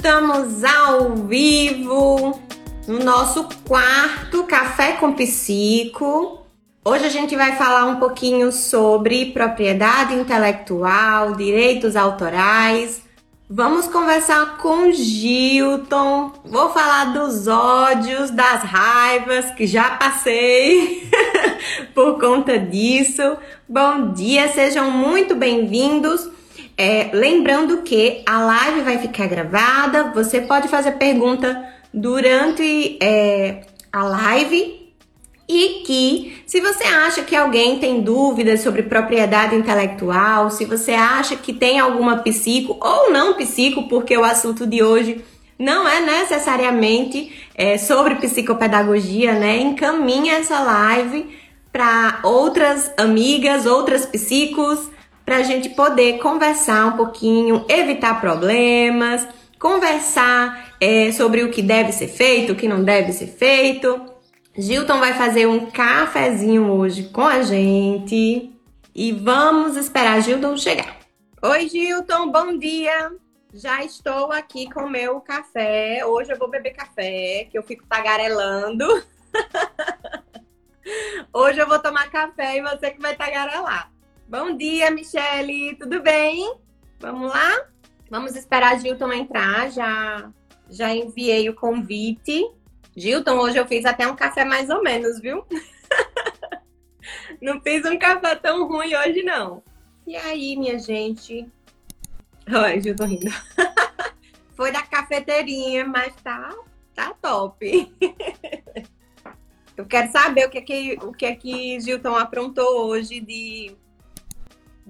Estamos ao vivo no nosso quarto Café com Psico. Hoje a gente vai falar um pouquinho sobre propriedade intelectual, direitos autorais. Vamos conversar com Gilton. Vou falar dos ódios, das raivas que já passei por conta disso. Bom dia, sejam muito bem-vindos. É, lembrando que a live vai ficar gravada, você pode fazer pergunta durante é, a live e que se você acha que alguém tem dúvidas sobre propriedade intelectual, se você acha que tem alguma psico ou não psico, porque o assunto de hoje não é necessariamente é, sobre psicopedagogia, né? Encaminha essa live para outras amigas, outras psicos, para a gente poder conversar um pouquinho, evitar problemas, conversar é, sobre o que deve ser feito, o que não deve ser feito. Gilton vai fazer um cafezinho hoje com a gente e vamos esperar Gilton chegar. Oi, Gilton, bom dia! Já estou aqui com meu café. Hoje eu vou beber café, que eu fico tagarelando. Hoje eu vou tomar café e você que vai tagarelar. Bom dia, Michele, tudo bem? Vamos lá? Vamos esperar a Gilton entrar. Já, já enviei o convite. Gilton, hoje eu fiz até um café mais ou menos, viu? não fiz um café tão ruim hoje, não. E aí, minha gente? Oi, Gilton rindo. Foi da cafeteirinha, mas tá, tá top. eu quero saber o que é que, o que, é que Gilton aprontou hoje de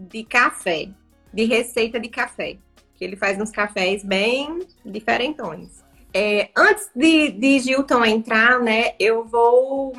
de café, de receita de café. Que ele faz uns cafés bem diferentões. É, antes de, de Gilton entrar, né, eu vou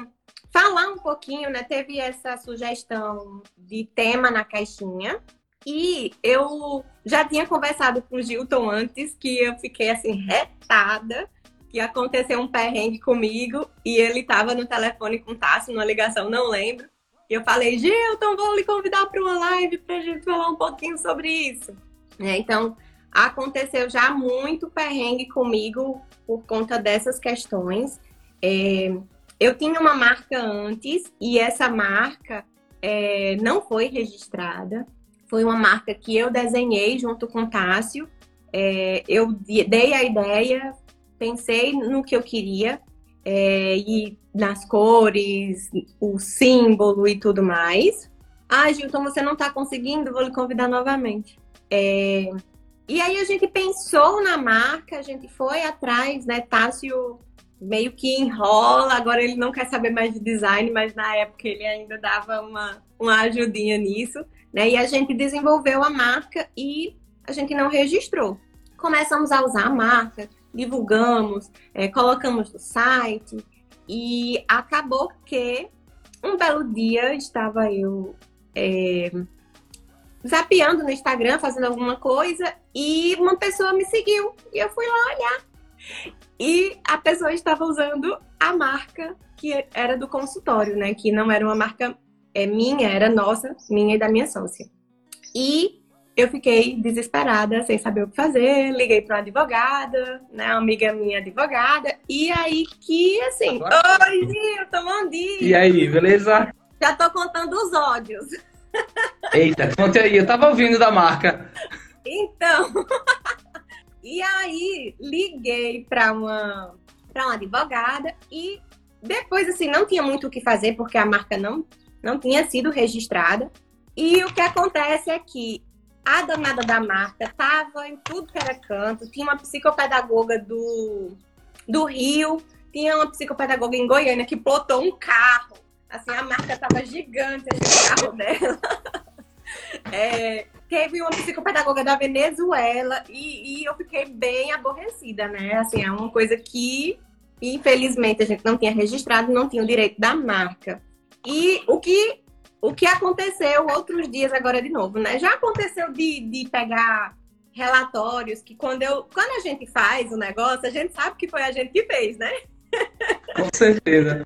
falar um pouquinho, né? Teve essa sugestão de tema na caixinha. E eu já tinha conversado com o Gilton antes, que eu fiquei assim, retada, que aconteceu um perrengue comigo e ele estava no telefone com o Tássio, numa ligação, não lembro. Eu falei, Gilton, vou lhe convidar para uma live para a gente falar um pouquinho sobre isso. É, então, aconteceu já muito perrengue comigo por conta dessas questões. É, eu tinha uma marca antes e essa marca é, não foi registrada. Foi uma marca que eu desenhei junto com o Tássio. É, eu dei a ideia, pensei no que eu queria é, e nas cores, o símbolo e tudo mais. Ah, Gilton, você não está conseguindo, vou lhe convidar novamente. É... E aí a gente pensou na marca, a gente foi atrás, né? Tássio meio que enrola, agora ele não quer saber mais de design, mas na época ele ainda dava uma, uma ajudinha nisso, né? E a gente desenvolveu a marca e a gente não registrou. Começamos a usar a marca, divulgamos, é, colocamos no site e acabou que um belo dia estava eu é, zapeando no Instagram, fazendo alguma coisa e uma pessoa me seguiu e eu fui lá olhar. E a pessoa estava usando a marca que era do consultório, né? Que não era uma marca é, minha, era nossa, minha e da minha sócia. E eu fiquei desesperada, sem saber o que fazer, liguei para uma advogada, né, uma amiga minha advogada, e aí que, assim, oi, Gilton, bom dia! E aí, beleza? Já tô contando os ódios. Eita, conte aí, eu tava ouvindo da marca. Então, e aí liguei para uma, pra uma advogada e depois, assim, não tinha muito o que fazer, porque a marca não, não tinha sido registrada. E o que acontece é que a danada da marca tava em tudo que era canto. Tinha uma psicopedagoga do, do Rio, tinha uma psicopedagoga em Goiânia que plotou um carro. Assim, a marca tava gigante, esse carro dela. É, teve uma psicopedagoga da Venezuela e, e, eu fiquei bem aborrecida, né? Assim, é uma coisa que, infelizmente, a gente não tinha registrado, não tinha o direito da marca. E o que o que aconteceu outros dias agora de novo, né? Já aconteceu de, de pegar relatórios que quando eu quando a gente faz o negócio, a gente sabe que foi a gente que fez, né? Com certeza.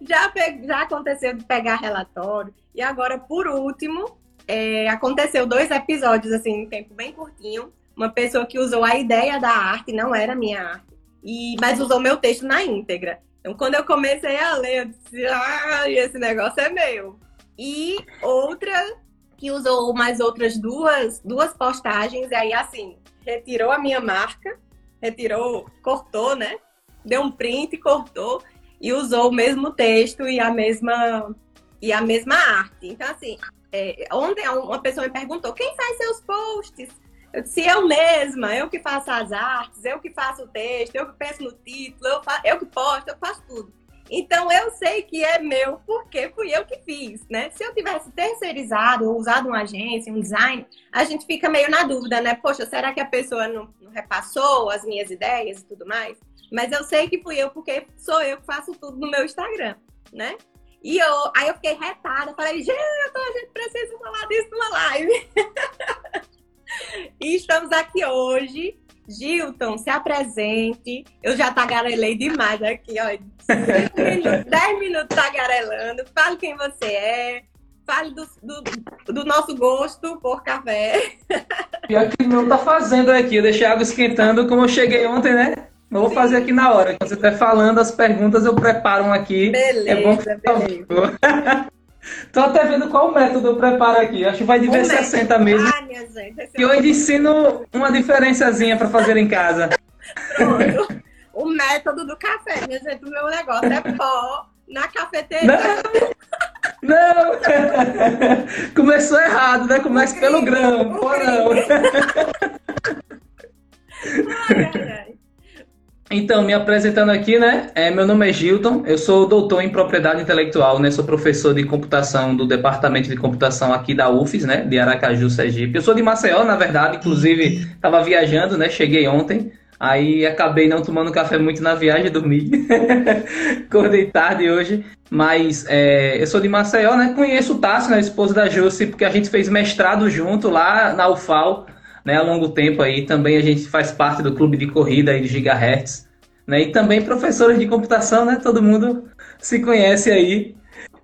já, pe... já aconteceu de pegar relatório. E agora, por último, é... aconteceu dois episódios, assim, em tempo bem curtinho. uma pessoa que usou a ideia da arte, não era minha arte, e, mas usou meu texto na íntegra. Então, quando eu comecei a ler, eu disse, ah, esse negócio é meu. E outra que usou mais outras duas, duas postagens, e aí, assim, retirou a minha marca, retirou, cortou, né? Deu um print, cortou e usou o mesmo texto e a mesma e a mesma arte. Então, assim, é, ontem uma pessoa me perguntou: quem faz seus posts? Eu disse: eu mesma, eu que faço as artes, eu que faço o texto, eu que penso no título, eu, faço, eu que posto, eu faço tudo. Então eu sei que é meu porque fui eu que fiz, né? Se eu tivesse terceirizado ou usado uma agência, um design, a gente fica meio na dúvida, né? Poxa, será que a pessoa não, não repassou as minhas ideias e tudo mais? Mas eu sei que fui eu porque sou eu que faço tudo no meu Instagram, né? E eu, aí eu fiquei retada, falei, gente, a gente precisa falar disso numa live. e estamos aqui hoje Gilton, se apresente. Eu já tagarelei demais aqui, ó. 10 minutos, minutos tagarelando. Fale quem você é. Fale do, do, do nosso gosto por café. Pior que não tá fazendo aqui. Eu deixei a água esquentando como eu cheguei ontem, né? Eu vou Sim. fazer aqui na hora. Quando você estiver falando as perguntas, eu preparo aqui. Beleza, é bom beleza. Tô até vendo qual método eu preparo aqui. Acho que vai de V60 mesmo. Ah, minha gente. Que eu ensino uma diferençazinha para fazer em casa. Pronto. O método do café, minha gente. O meu negócio é pó na cafeteria. Não! não. Começou errado, né? Começa pelo grão. Pô, não. Ai, ai, ai. Então, me apresentando aqui, né? É, meu nome é Gilton, eu sou doutor em propriedade intelectual, né? Sou professor de computação do Departamento de Computação aqui da UFES, né? De Aracaju, Sergipe. Eu sou de Maceió, na verdade, inclusive estava viajando, né? Cheguei ontem, aí acabei não tomando café muito na viagem, dormi. Acordei tarde hoje, mas é, eu sou de Maceió, né? Conheço o Tássio, né? Esposa da Jussi, porque a gente fez mestrado junto lá na UFAL né, há longo tempo aí. Também a gente faz parte do clube de corrida aí de Gigahertz, né? E também professores de computação, né? Todo mundo se conhece aí.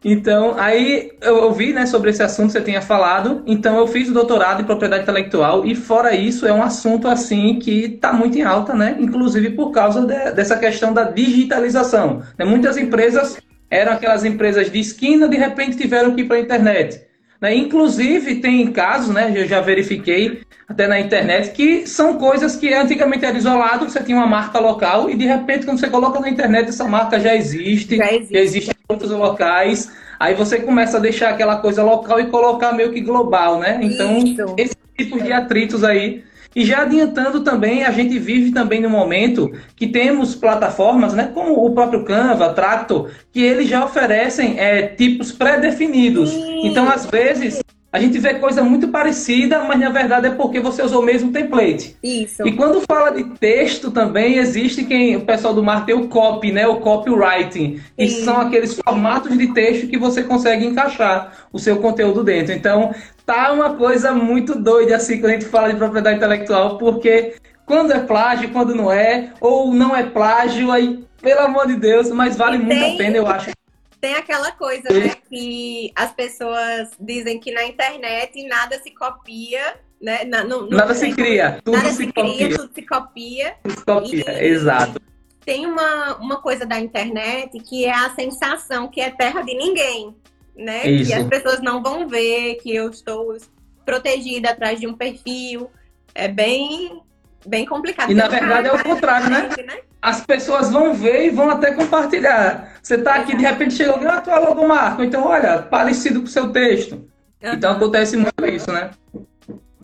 Então, aí eu ouvi, né, sobre esse assunto você tinha falado. Então, eu fiz o doutorado em propriedade intelectual e fora isso é um assunto assim que está muito em alta, né? Inclusive por causa de, dessa questão da digitalização. Né? Muitas empresas eram aquelas empresas de esquina, de repente tiveram que ir para a internet. Né? Inclusive, tem casos, né, eu já verifiquei até na internet, que são coisas que antigamente era isolado, você tinha uma marca local e de repente, quando você coloca na internet, essa marca já existe, já existe, já existe em outros locais. Aí você começa a deixar aquela coisa local e colocar meio que global, né? Então, Isso. esse tipo de atritos aí e já adiantando também, a gente vive também no momento que temos plataformas, né, como o próprio Canva, Tracto, que eles já oferecem é, tipos pré-definidos. Então, às vezes, a gente vê coisa muito parecida, mas na verdade é porque você usou o mesmo template. Isso. E quando fala de texto também, existe quem o pessoal do marketing tem o copy, né? O copywriting. Que são aqueles formatos de texto que você consegue encaixar o seu conteúdo dentro. Então, tá uma coisa muito doida assim quando a gente fala de propriedade intelectual, porque quando é plágio, quando não é, ou não é plágio, aí, pelo amor de Deus, mas vale muito a pena, eu acho. Tem aquela coisa, né, que as pessoas dizem que na internet nada se copia, né? Não, nada se cria, tudo nada se, se copia. cria, tudo se copia. Se copia, e, exato. Tem uma, uma coisa da internet que é a sensação que é terra de ninguém, né? Isso. Que as pessoas não vão ver que eu estou protegida atrás de um perfil. É bem, bem complicado. E na verdade é o contrário, né? né? as pessoas vão ver e vão até compartilhar. Você está aqui, de repente chega alguém, ah, tu é logo Marco, então olha, parecido com o seu texto. Uhum. Então acontece muito isso, né?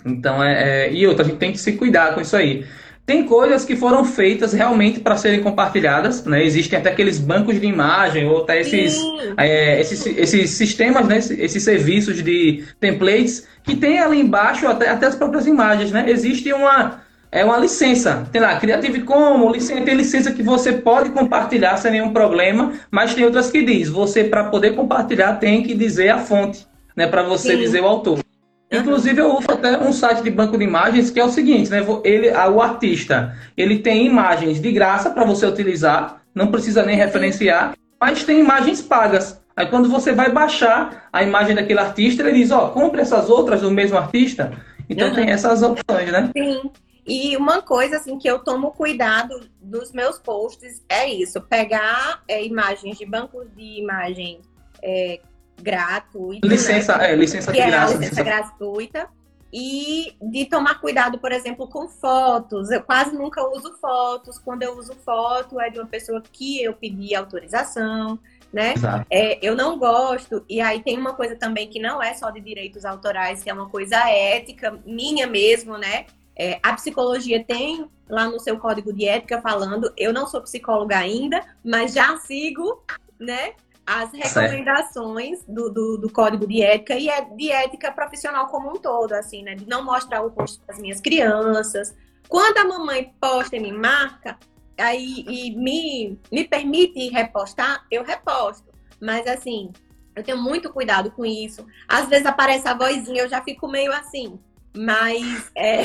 Então é, é, E outra, a gente tem que se cuidar com isso aí. Tem coisas que foram feitas realmente para serem compartilhadas, né? Existem até aqueles bancos de imagem, ou até esses, é, esses, esses sistemas, né? esses serviços de templates, que tem ali embaixo até, até as próprias imagens, né? Existe uma, é uma licença. Tem lá, Creative Commons, tem licença que você pode compartilhar sem nenhum problema, mas tem outras que diz, você para poder compartilhar tem que dizer a fonte, né, para você Sim. dizer o autor. Inclusive eu uso até um site de banco de imagens que é o seguinte, né, ele, o artista, ele tem imagens de graça para você utilizar, não precisa nem referenciar, mas tem imagens pagas. Aí quando você vai baixar a imagem daquele artista, ele diz, ó, oh, compre essas outras do mesmo artista. Então uhum. tem essas opções, né? Sim. E uma coisa assim que eu tomo cuidado dos meus posts é isso: pegar é, imagens de bancos de imagem é, gratuito. Licença, né? é, licença de graça. É licença gratuita. E de tomar cuidado, por exemplo, com fotos. Eu quase nunca uso fotos. Quando eu uso foto, é de uma pessoa que eu pedi autorização, né? É, eu não gosto. E aí tem uma coisa também que não é só de direitos autorais, que é uma coisa ética, minha mesmo, né? É, a psicologia tem lá no seu código de ética falando, eu não sou psicóloga ainda, mas já sigo, né? as recomendações do, do, do, código de ética e é de ética profissional como um todo, assim, né? De não mostrar o rosto das minhas crianças. Quando a mamãe posta e me marca, aí e me, me permite repostar, eu reposto. Mas assim, eu tenho muito cuidado com isso. Às vezes aparece a vozinha, eu já fico meio assim. Mas é,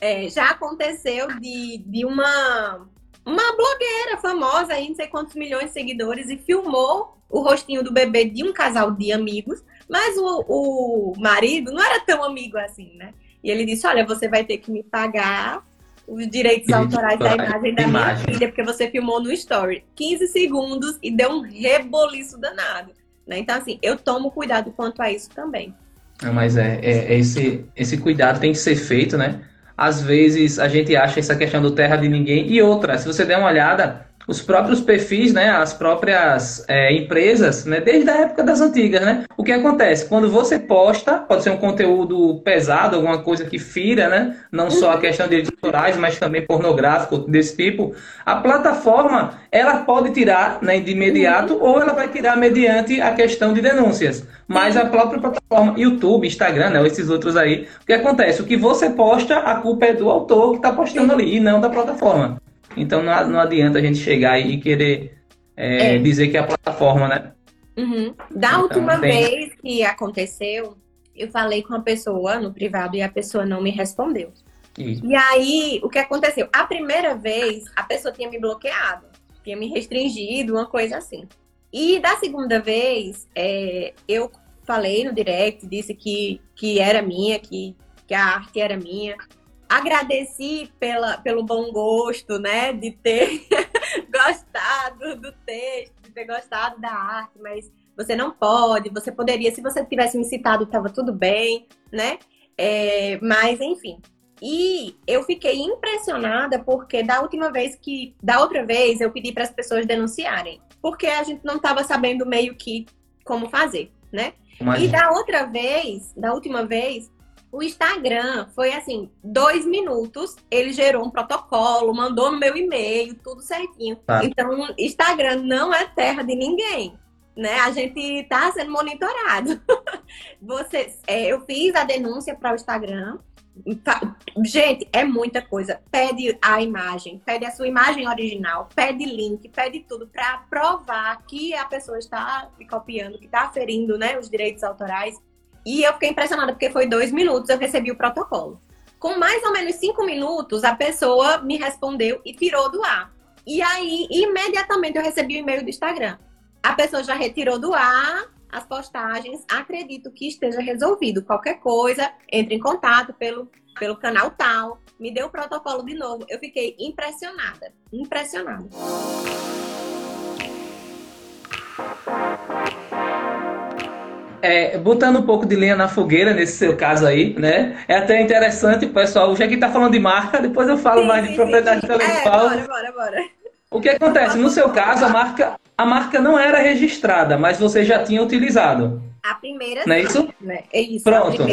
é, já aconteceu de, de uma uma blogueira famosa aí, não sei quantos milhões de seguidores, e filmou o rostinho do bebê de um casal de amigos, mas o, o marido não era tão amigo assim, né? E ele disse: Olha, você vai ter que me pagar os direitos autorais da imagem da minha filha, porque você filmou no story 15 segundos e deu um reboliço danado. Né? Então, assim, eu tomo cuidado quanto a isso também. Mas é, é, esse, esse cuidado tem que ser feito, né? às vezes a gente acha essa questão do terra de ninguém. E outra, se você der uma olhada, os próprios perfis, né, as próprias é, empresas, né, desde a época das antigas, né, o que acontece? Quando você posta, pode ser um conteúdo pesado, alguma coisa que fira, né, não só a questão de editorais, mas também pornográfico desse tipo, a plataforma, ela pode tirar né, de imediato uhum. ou ela vai tirar mediante a questão de denúncias. Mas a própria plataforma, YouTube, Instagram, né, esses outros aí, o que acontece? O que você posta, a culpa é do autor que está postando ali e não da plataforma. Então não, não adianta a gente chegar e querer é, é. dizer que é a plataforma, né? Uhum. Da então, última tem... vez que aconteceu, eu falei com uma pessoa no privado e a pessoa não me respondeu. Isso. E aí, o que aconteceu? A primeira vez, a pessoa tinha me bloqueado, tinha me restringido, uma coisa assim. E da segunda vez, é, eu falei no direct, disse que, que era minha, que, que a arte era minha agradeci pela, pelo bom gosto, né, de ter gostado do texto, de ter gostado da arte, mas você não pode, você poderia, se você tivesse me citado, estava tudo bem, né? É, mas enfim. E eu fiquei impressionada porque da última vez que, da outra vez, eu pedi para as pessoas denunciarem, porque a gente não estava sabendo meio que como fazer, né? E da outra vez, da última vez, o Instagram foi assim, dois minutos, ele gerou um protocolo, mandou no meu e-mail, tudo certinho. Ah. Então, Instagram não é terra de ninguém. Né? A gente tá sendo monitorado. Você, é, eu fiz a denúncia para o Instagram. Gente, é muita coisa. Pede a imagem, pede a sua imagem original, pede link, pede tudo para provar que a pessoa está copiando, que está ferindo né, os direitos autorais. E eu fiquei impressionada porque foi dois minutos, eu recebi o protocolo. Com mais ou menos cinco minutos, a pessoa me respondeu e tirou do ar. E aí, imediatamente, eu recebi o e-mail do Instagram. A pessoa já retirou do ar as postagens. Acredito que esteja resolvido. Qualquer coisa, entre em contato pelo, pelo canal tal. Me deu o protocolo de novo. Eu fiquei impressionada. Impressionada. É, botando um pouco de lenha na fogueira nesse seu caso aí, né? É até interessante, pessoal. Já que tá falando de marca, depois eu falo sim, mais de sim, propriedade sim. intelectual. É, bora, bora, bora. O que acontece? No seu caso, a marca, a marca não era registrada, mas você já tinha utilizado. A primeira, não é isso? Né? É isso, Pronto.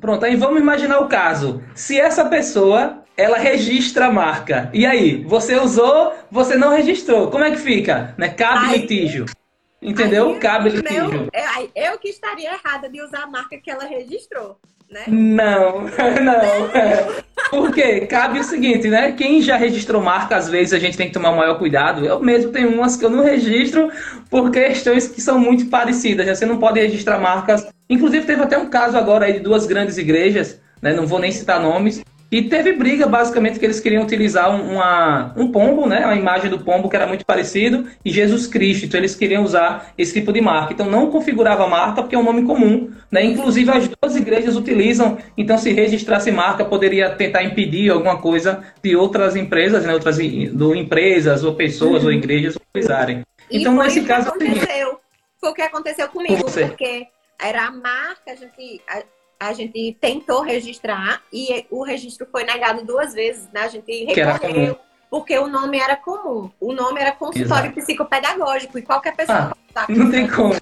Pronto, aí vamos imaginar o caso. Se essa pessoa, ela registra a marca, e aí, você usou, você não registrou, como é que fica? Né? Cabe aí, litígio. Entendeu? Aí, Cabe litígio. Eu, eu que estaria errada de usar a marca que ela registrou. Né? Não, não. Por quê? Cabe o seguinte, né? Quem já registrou marca, às vezes a gente tem que tomar maior cuidado. Eu mesmo tenho umas que eu não registro por questões que são muito parecidas. Né? Você não pode registrar marcas. Inclusive, teve até um caso agora aí de duas grandes igrejas, né? Não vou nem citar nomes, E teve briga, basicamente, que eles queriam utilizar uma, um pombo, né? A imagem do pombo que era muito parecido, e Jesus Cristo. Então, eles queriam usar esse tipo de marca. Então, não configurava a marca porque é um nome comum, né? Inclusive, as duas igrejas utilizam. Então, se registrasse marca, poderia tentar impedir alguma coisa de outras empresas, né? Outras do, empresas, ou pessoas, uhum. ou igrejas utilizarem. Então, nesse caso... Aconteceu. Foi o que aconteceu comigo, Com porque era a marca, a gente a gente tentou registrar e o registro foi negado duas vezes, né? A gente recorreu porque o nome era comum. O nome era consultório Exato. psicopedagógico e qualquer pessoa ah, não tem como.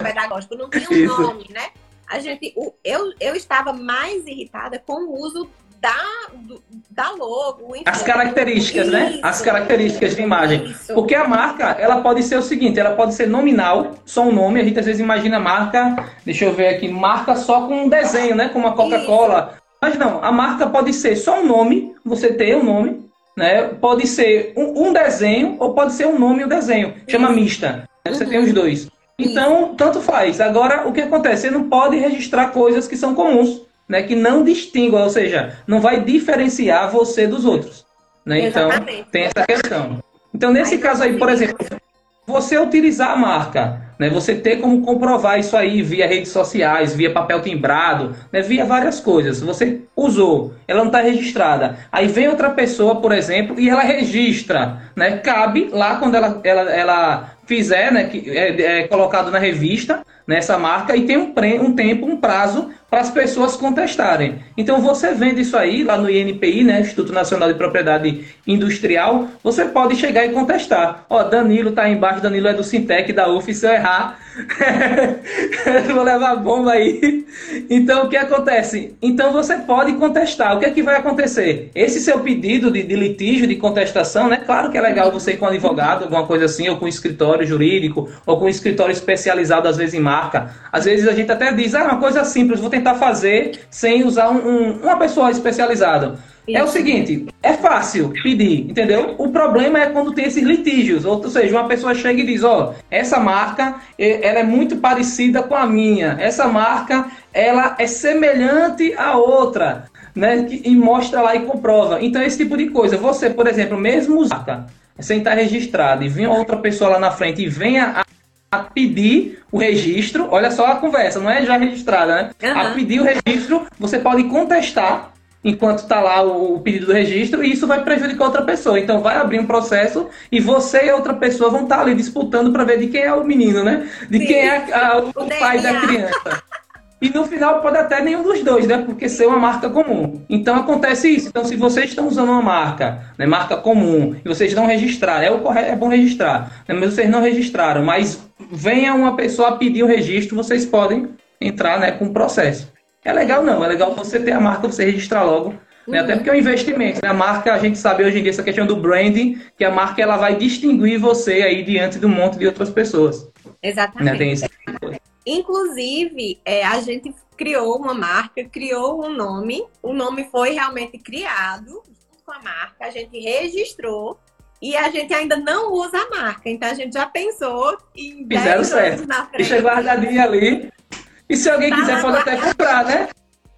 não tinha um nome, né? A gente, eu, eu estava mais irritada com o uso da, do, da logo. Enfim. As características, né? Isso, né? As características de imagem. Isso. Porque a marca, ela pode ser o seguinte, ela pode ser nominal, só um nome. A gente às vezes imagina a marca, deixa eu ver aqui, marca só com um desenho, né? Como a Coca-Cola. Mas não, a marca pode ser só um nome, você tem um nome, né? Pode ser um, um desenho ou pode ser um nome e um desenho. Chama isso. mista. Né? Você uhum. tem os dois. Então, tanto faz. Agora, o que acontece? Você não pode registrar coisas que são comuns né, que não distingua, ou seja, não vai diferenciar você dos outros. Né? Então, tem essa questão. Então, nesse caso aí, por exemplo, você utilizar a marca, né, você ter como comprovar isso aí via redes sociais, via papel timbrado, né, via várias coisas. Você usou, ela não está registrada. Aí vem outra pessoa, por exemplo, e ela registra. Né, cabe lá quando ela, ela, ela fizer, né, que é, é colocado na revista, nessa marca, e tem um, um tempo, um prazo para as pessoas contestarem. Então você vende isso aí lá no INPI, né, Instituto Nacional de Propriedade Industrial, você pode chegar e contestar. Ó, Danilo tá embaixo, Danilo é do Sintec da UF, se eu errar, vou levar bomba aí. Então o que acontece? Então você pode contestar. O que é que vai acontecer? Esse seu pedido de, de litígio, de contestação, né? Claro que é legal você ir com um advogado, alguma coisa assim, ou com um escritório jurídico, ou com um escritório especializado, às vezes em marca. Às vezes a gente até diz, ah, é uma coisa simples, vou tentar fazer sem usar um, um, uma pessoa especializada. Isso. É o seguinte, é fácil pedir, entendeu? O problema é quando tem esses litígios, ou, seja, uma pessoa chega e diz, ó, oh, essa marca, ela é muito parecida com a minha, essa marca, ela é semelhante à outra, né? E mostra lá e comprova. Então, esse tipo de coisa. Você, por exemplo, mesmo usar sem estar registrado e vem outra pessoa lá na frente e venha a pedir o registro, olha só a conversa, não é já registrada, né? Uhum. A pedir o registro, você pode contestar enquanto está lá o pedido do registro e isso vai prejudicar outra pessoa. Então vai abrir um processo e você e outra pessoa vão estar tá ali disputando para ver de quem é o menino, né? De Sim. quem é a, a, o, o pai da criança. E no final pode até nenhum dos dois, né? Porque ser uma marca comum. Então acontece isso. Então, se vocês estão usando uma marca, né, marca comum, e vocês não registraram, é, o correto, é bom registrar, né, mas vocês não registraram, mas venha uma pessoa pedir o registro, vocês podem entrar né, com o processo. É legal não, é legal você ter a marca, você registrar logo. Né? Uhum. Até porque é um investimento. Né? A marca, a gente sabe hoje em dia essa questão do branding, que a marca ela vai distinguir você aí diante de um monte de outras pessoas. Exatamente. Né? Tem esse... Inclusive, é, a gente criou uma marca, criou um nome, o nome foi realmente criado junto com a marca, a gente registrou e a gente ainda não usa a marca. Então a gente já pensou em Fizeram 10 certo. na frente. Deixa guardadinha ali. E se alguém tá quiser, pode até comprar, né?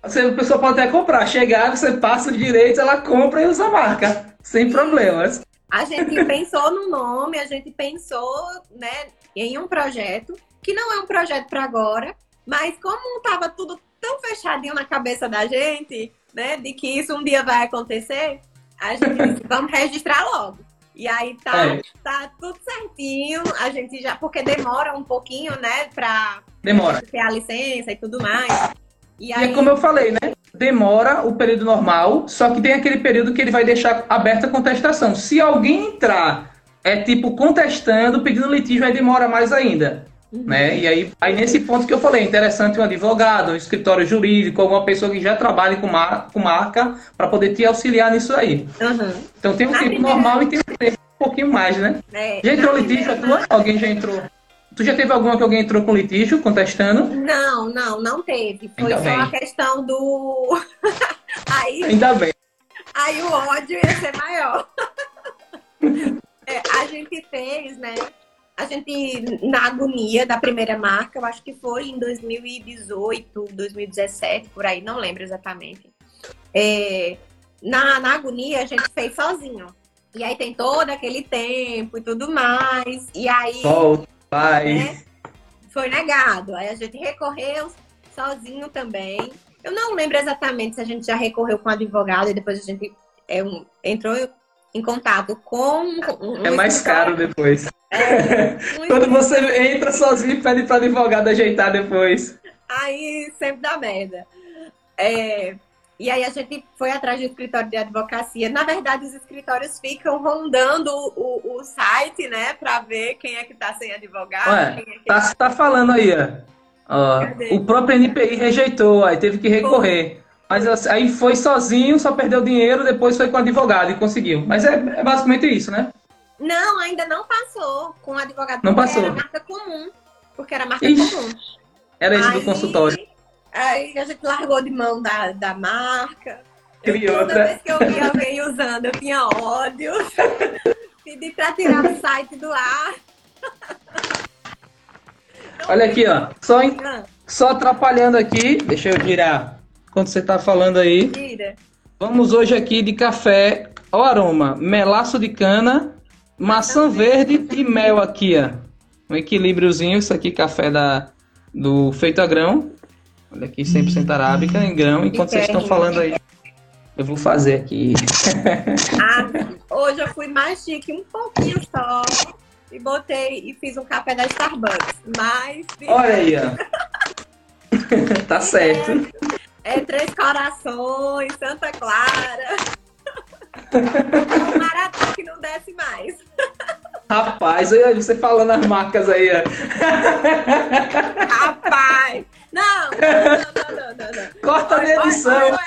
a pessoa pode até comprar. Chegar, você passa os direitos, ela compra e usa a marca. Sem problemas. A gente pensou no nome, a gente pensou né, em um projeto que não é um projeto para agora, mas como estava tudo tão fechadinho na cabeça da gente, né, de que isso um dia vai acontecer, a gente disse, vamos registrar logo. E aí tá, é. tá tudo certinho, a gente já, porque demora um pouquinho, né, para demora. ter a licença e tudo mais. E, aí... e é como eu falei, né? Demora o período normal, só que tem aquele período que ele vai deixar aberta a contestação. Se alguém entrar, é tipo contestando, pedindo litígio, aí demora mais ainda. Uhum. Né? E aí, aí, nesse ponto que eu falei, é interessante um advogado, um escritório jurídico, alguma pessoa que já trabalhe com, mar, com marca, para poder te auxiliar nisso aí. Uhum. Então tem um Na tempo primeira... normal e tem um tempo um pouquinho mais, né? É, já entrou litígio a tua? Alguém já entrou? Tu já teve alguma que alguém entrou com litígio, contestando? Não, não, não teve. Foi Ainda só bem. a questão do. aí, Ainda bem. Aí o ódio ia ser maior. é, a gente fez, né? A gente, na agonia da primeira marca, eu acho que foi em 2018, 2017, por aí, não lembro exatamente. É, na, na agonia, a gente fez sozinho. E aí tem todo aquele tempo e tudo mais. E aí. Volta, vai. Né, foi negado. Aí a gente recorreu sozinho também. Eu não lembro exatamente se a gente já recorreu com advogado e depois a gente é, um, entrou em contato com. É mais caro depois. É, Quando você entra sozinho e pede para advogado ajeitar depois. Aí sempre dá merda. É, e aí a gente foi atrás do escritório de advocacia. Na verdade, os escritórios ficam rondando o, o site, né, para ver quem é que está sem advogado. Ué, é tá, tá falando aí, ó. o próprio NPI rejeitou, aí teve que recorrer. Mas aí foi sozinho, só perdeu dinheiro, depois foi com advogado e conseguiu. Mas é, é basicamente isso, né? Não, ainda não passou com advogado. Não passou. Era marca comum. Porque era marca Ixi, comum. Era isso do consultório. Aí a gente largou de mão da, da marca. Eu, toda outra. vez que eu via alguém usando, eu tinha ódio. Pedi pra tirar o site do ar. Olha aqui, ó. Só, ah. só atrapalhando aqui. Deixa eu virar. Quando você tá falando aí. Tira. Vamos hoje aqui de café. Ó, aroma: melaço de cana, maçã verde e mel aqui, ó. Um equilíbriozinho. Isso aqui, café da, do feito a grão. Olha aqui, 100% arábica em grão. Enquanto vocês estão falando aí, eu vou fazer aqui. Ah, hoje eu fui mais chique, um pouquinho só. E botei e fiz um café da Starbucks. Mas. Olha aí, ó. tá certo. É, é, Três Corações, Santa Clara. um maratão que não desce mais. Rapaz, você falando as marcas aí. Rapaz! Não, não, não, não, não. Corta a edição.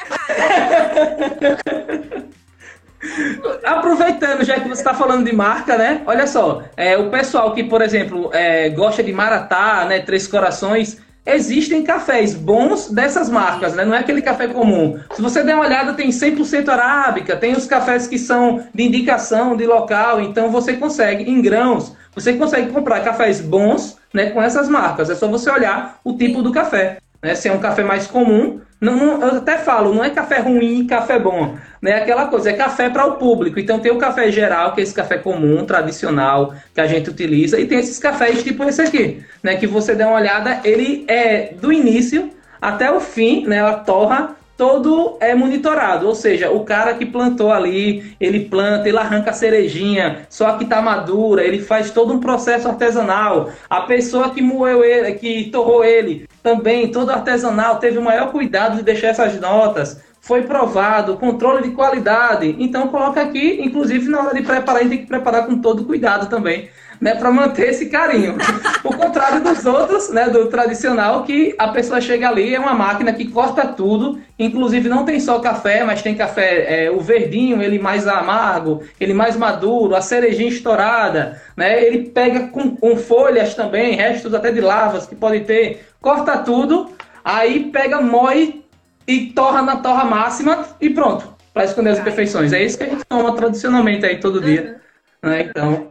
Aproveitando, já que você está falando de marca, né? Olha só, é, o pessoal que, por exemplo, é, gosta de Maratá, né? Três Corações, existem cafés bons dessas marcas, né? Não é aquele café comum. Se você der uma olhada, tem 100% arábica, tem os cafés que são de indicação de local, então você consegue em grãos, você consegue comprar cafés bons, né, com essas marcas. É só você olhar o tipo do café, né? Se é um café mais comum, não, não, eu até falo, não é café ruim e café bom, né? Aquela coisa, é café para o público. Então tem o café geral, que é esse café comum, tradicional, que a gente utiliza, e tem esses cafés tipo esse aqui, né? Que você dá uma olhada, ele é do início até o fim, né? Ela torra todo é monitorado, ou seja, o cara que plantou ali, ele planta, ele arranca a cerejinha, só que tá madura, ele faz todo um processo artesanal. A pessoa que moeu ele, que torrou ele, também todo artesanal, teve o maior cuidado de deixar essas notas. Foi provado, controle de qualidade. Então coloca aqui, inclusive na hora de preparar, a gente tem que preparar com todo cuidado também né, para manter esse carinho. o contrário dos outros, né, do tradicional, que a pessoa chega ali, é uma máquina que corta tudo, inclusive não tem só café, mas tem café, é, o verdinho, ele mais amargo, ele mais maduro, a cerejinha estourada, né, ele pega com, com folhas também, restos até de lavas que pode ter, corta tudo, aí pega, moe e torra na torra máxima e pronto, para esconder as imperfeições. É isso que a gente toma tradicionalmente aí todo dia. Uhum. Né? Então,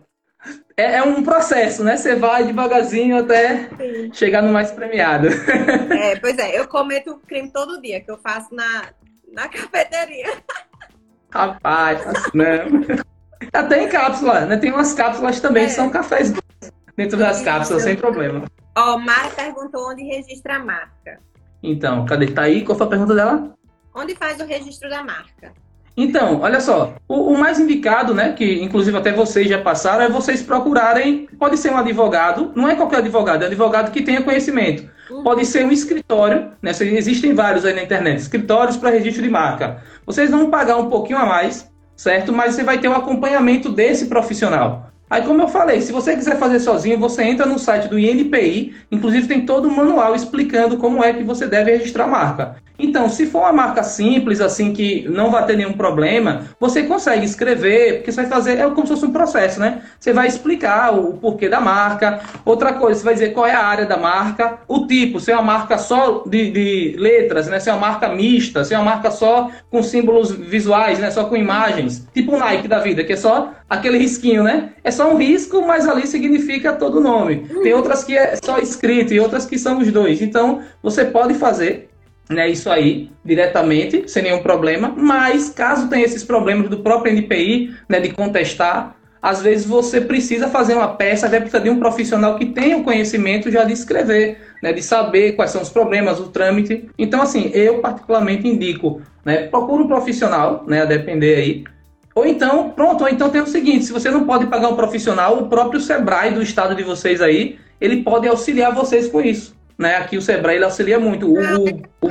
é, é, um processo, né? Você vai devagarzinho até Sim. chegar no mais premiado. É, pois é, eu cometo crime todo dia, que eu faço na, na cafeteria. Rapaz, não. Até em cápsula, né? Tem umas cápsulas também é. que são cafés dentro das cápsulas, sem problema. Ó, oh, Mara perguntou onde registra a marca. Então, cadê? Tá aí? Qual foi a pergunta dela? Onde faz o registro da marca? Então, olha só, o, o, mais indicado, né, que inclusive até vocês já passaram, é vocês procurarem, pode ser um advogado, não é qualquer advogado, é advogado que tenha conhecimento. Uhum. Pode ser um escritório, né, existem vários aí na internet, escritórios para registro de marca. Vocês vão pagar um pouquinho a mais, certo? Mas você vai ter um acompanhamento desse profissional. Aí, como eu falei, se você quiser fazer sozinho, você entra no site do INPI, inclusive tem todo um manual explicando como é que você deve registrar a marca. Então, se for uma marca simples, assim, que não vai ter nenhum problema, você consegue escrever, porque você vai fazer, é como se fosse um processo, né? Você vai explicar o porquê da marca. Outra coisa, você vai dizer qual é a área da marca, o tipo, se é uma marca só de, de letras, né? Se é uma marca mista, se é uma marca só com símbolos visuais, né? Só com imagens. Tipo o Nike da vida, que é só aquele risquinho, né? É só um risco, mas ali significa todo o nome. Tem outras que é só escrito e outras que são os dois. Então, você pode fazer né, isso aí diretamente, sem nenhum problema, mas caso tenha esses problemas do próprio NPI, né, de contestar, às vezes você precisa fazer uma peça, vai precisar de um profissional que tenha o conhecimento já de escrever, né, de saber quais são os problemas, o trâmite. Então, assim, eu particularmente indico, né, procure um profissional, né, a depender aí. Ou então, pronto, ou então tem o seguinte, se você não pode pagar um profissional, o próprio Sebrae do estado de vocês aí, ele pode auxiliar vocês com isso. Né? Aqui o Sebrae ele auxilia muito. O, o, o,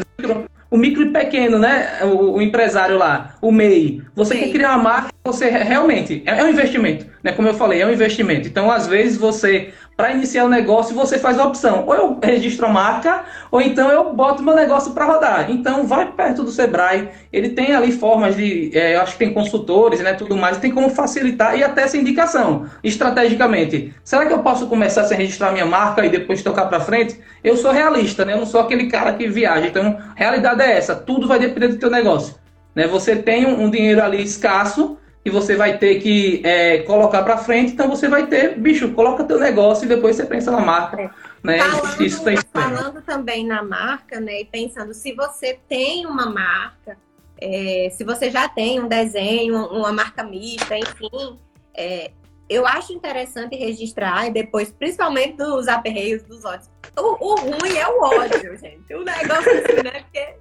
o micro e pequeno, né? O, o, empresário lá, o MEI. Você MEI. quer criar uma marca, você realmente é, é um investimento, né? Como eu falei, é um investimento. Então, às vezes, você para iniciar o negócio, você faz a opção. Ou eu registro a marca, ou então eu boto meu negócio para rodar. Então, vai perto do Sebrae. Ele tem ali formas de. É, acho que tem consultores, né? Tudo mais. Tem como facilitar e até essa indicação, estrategicamente. Será que eu posso começar sem registrar minha marca e depois tocar para frente? Eu sou realista, né? Eu não sou aquele cara que viaja. Então, realidade é essa. Tudo vai depender do teu negócio. Né? Você tem um dinheiro ali escasso que você vai ter que é, colocar para frente, então você vai ter, bicho, coloca teu negócio e depois você pensa na marca. É. Né? Falando, Isso tem... falando também na marca, né? E pensando, se você tem uma marca, é, se você já tem um desenho, uma marca mista, enfim, é, eu acho interessante registrar e depois, principalmente dos aperreios dos ódios. O, o ruim é o ódio, gente. O negócio assim, né? Porque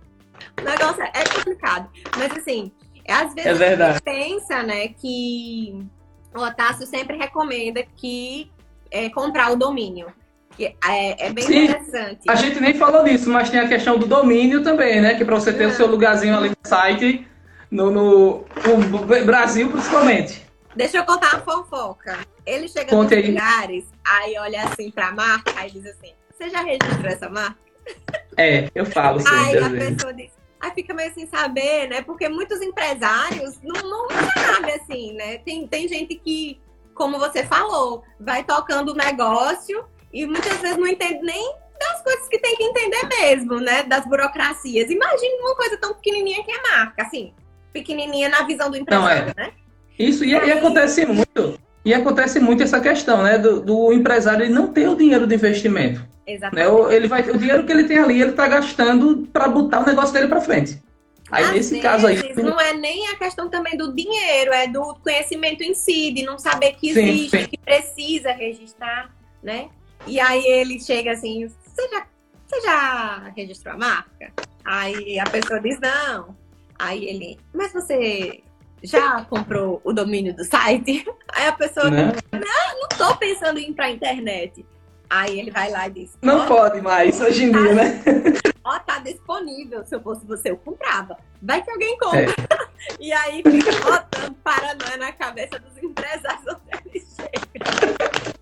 o negócio é complicado. Mas assim, às vezes é verdade. a gente pensa, né, que o Otácio sempre recomenda que é, comprar o domínio. Que é, é bem Sim, interessante. A gente nem falou disso, mas tem a questão do domínio também, né? Que para você ter Não. o seu lugarzinho ali no site, no, no, no, Brasil principalmente. Deixa eu contar uma fofoca. Ele chega Conte nos lugares, aí olha assim pra marca, aí diz assim: Você já registrou essa marca? É, eu falo. Aí a pessoa diz: Aí fica meio sem saber, né? Porque muitos empresários não, não sabem, assim, né? Tem, tem gente que, como você falou, vai tocando o negócio e muitas vezes não entende nem das coisas que tem que entender mesmo, né? Das burocracias. Imagina uma coisa tão pequenininha que é marca, assim, pequenininha na visão do empresário, não, é. né? Isso, e, e, aí... e acontece muito. E acontece muito essa questão, né? Do, do empresário não ter o dinheiro do investimento. Exatamente. Né? Ele vai, o dinheiro que ele tem ali, ele está gastando para botar o negócio dele para frente. Aí, Às nesse vezes, caso aí. Não é nem a questão também do dinheiro, é do conhecimento em si, de não saber que existe, sim, sim. que precisa registrar, né? E aí ele chega assim: você já, você já registrou a marca? Aí a pessoa diz: não. Aí ele, mas você já comprou o domínio do site? Aí a pessoa né? não, não tô pensando em ir pra internet. Aí ele vai lá e diz: Não pode mais, hoje em tá, dia, né? Ó, tá disponível. Se eu fosse você, eu comprava. Vai que alguém compra. É. E aí fica botando paranoia na cabeça dos empresários ele chega.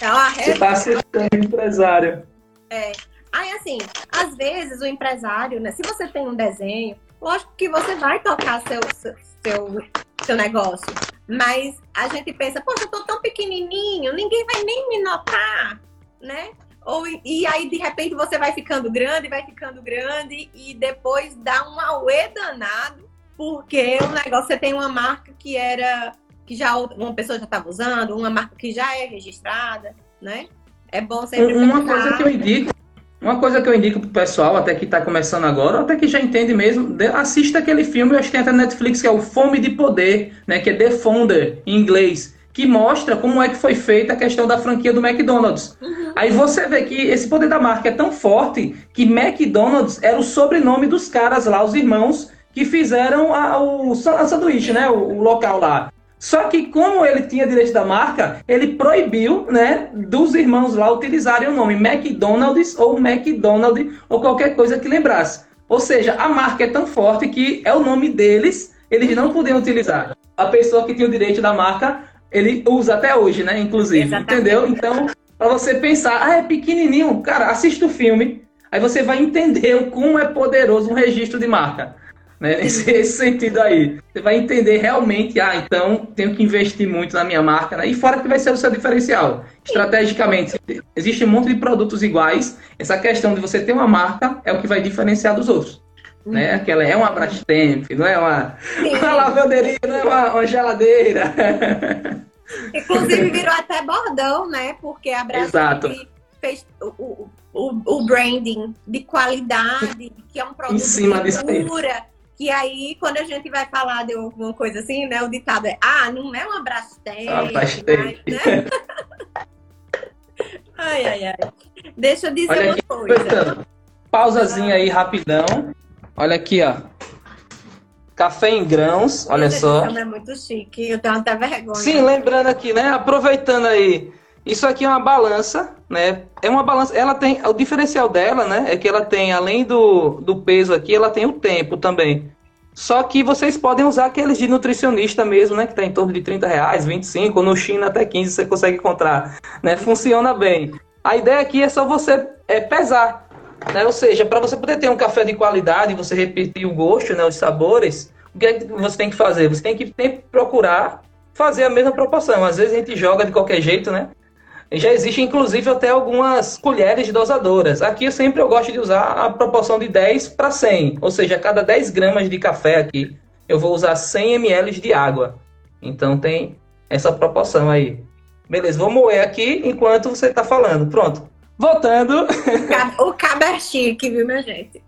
É uma Você tá acertando empresário. É. Aí, assim, às vezes o empresário, né? Se você tem um desenho, lógico que você vai tocar seu, seu, seu, seu negócio. Mas a gente pensa, poxa, eu tô tão pequenininho, ninguém vai nem me notar, né? Ou, e aí, de repente, você vai ficando grande, vai ficando grande, e depois dá um auê danado, porque o negócio, você tem uma marca que era, que já uma pessoa já estava usando, uma marca que já é registrada, né? É bom sempre Uma pensar... coisa que eu indico uma coisa que eu indico pro pessoal, até que está começando agora, até que já entende mesmo, assista aquele filme, eu acho que tem até Netflix, que é o Fome de Poder, né? Que é The Founder, em inglês, que mostra como é que foi feita a questão da franquia do McDonald's. Uhum. Aí você vê que esse poder da marca é tão forte que McDonald's era o sobrenome dos caras lá, os irmãos, que fizeram a, o a sanduíche, né? O, o local lá. Só que como ele tinha direito da marca, ele proibiu, né, dos irmãos lá utilizarem o nome McDonald's ou McDonald ou qualquer coisa que lembrasse. Ou seja, a marca é tão forte que é o nome deles, eles não podiam utilizar. A pessoa que tinha o direito da marca, ele usa até hoje, né, inclusive, Exatamente. entendeu? Então, para você pensar, ah, é pequenininho, cara, assista o filme, aí você vai entender como é poderoso um registro de marca né? Nesse, nesse, sentido aí. Você vai entender realmente, ah, então tenho que investir muito na minha marca, né? E fora que vai ser o seu diferencial. Estrategicamente, existe um monte de produtos iguais. Essa questão de você ter uma marca é o que vai diferenciar dos outros. Né? Uhum. Aquela é uma Brastemp, não é uma, uma lavanderia, não é uma, uma geladeira. Inclusive virou até bordão, né? Porque a Brastemp fez o, o, o, branding de qualidade, que é um produto em cima de pura. Que aí, quando a gente vai falar de alguma coisa assim, né? O ditado é, ah, não é um Brastemp. Ah, mas, né? ai, ai, ai. Deixa eu dizer Olha uma aqui, coisa. Pausazinha aí, rapidão. Olha aqui, ó. Café em grãos, olha Esse só. É muito chique, eu tenho até vergonha. Sim, lembrando aqui, né? Aproveitando aí isso aqui é uma balança, né? É uma balança. Ela tem. O diferencial dela, né? É que ela tem, além do, do peso aqui, ela tem o tempo também. Só que vocês podem usar aqueles de nutricionista mesmo, né? Que tá em torno de 30 reais, 25, no China até 15 você consegue encontrar. Né? Funciona bem. A ideia aqui é só você é, pesar. Né? Ou seja, para você poder ter um café de qualidade, você repetir o gosto, né? os sabores, o que, é que você tem que fazer? Você tem que, tem que procurar fazer a mesma proporção. Às vezes a gente joga de qualquer jeito, né? Já existe, inclusive, até algumas colheres dosadoras. Aqui sempre eu gosto de usar a proporção de 10 para 100. Ou seja, a cada 10 gramas de café aqui, eu vou usar 100 ml de água. Então tem essa proporção aí. Beleza, vou moer aqui enquanto você está falando. Pronto. Voltando. O cabo é chique, viu, minha gente?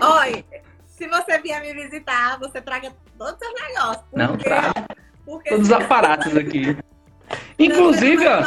Olha, se você vier me visitar, você traga todos os seus negócios. Porque, Não, traga. Todos os aparatos aqui. Inclusive, ó.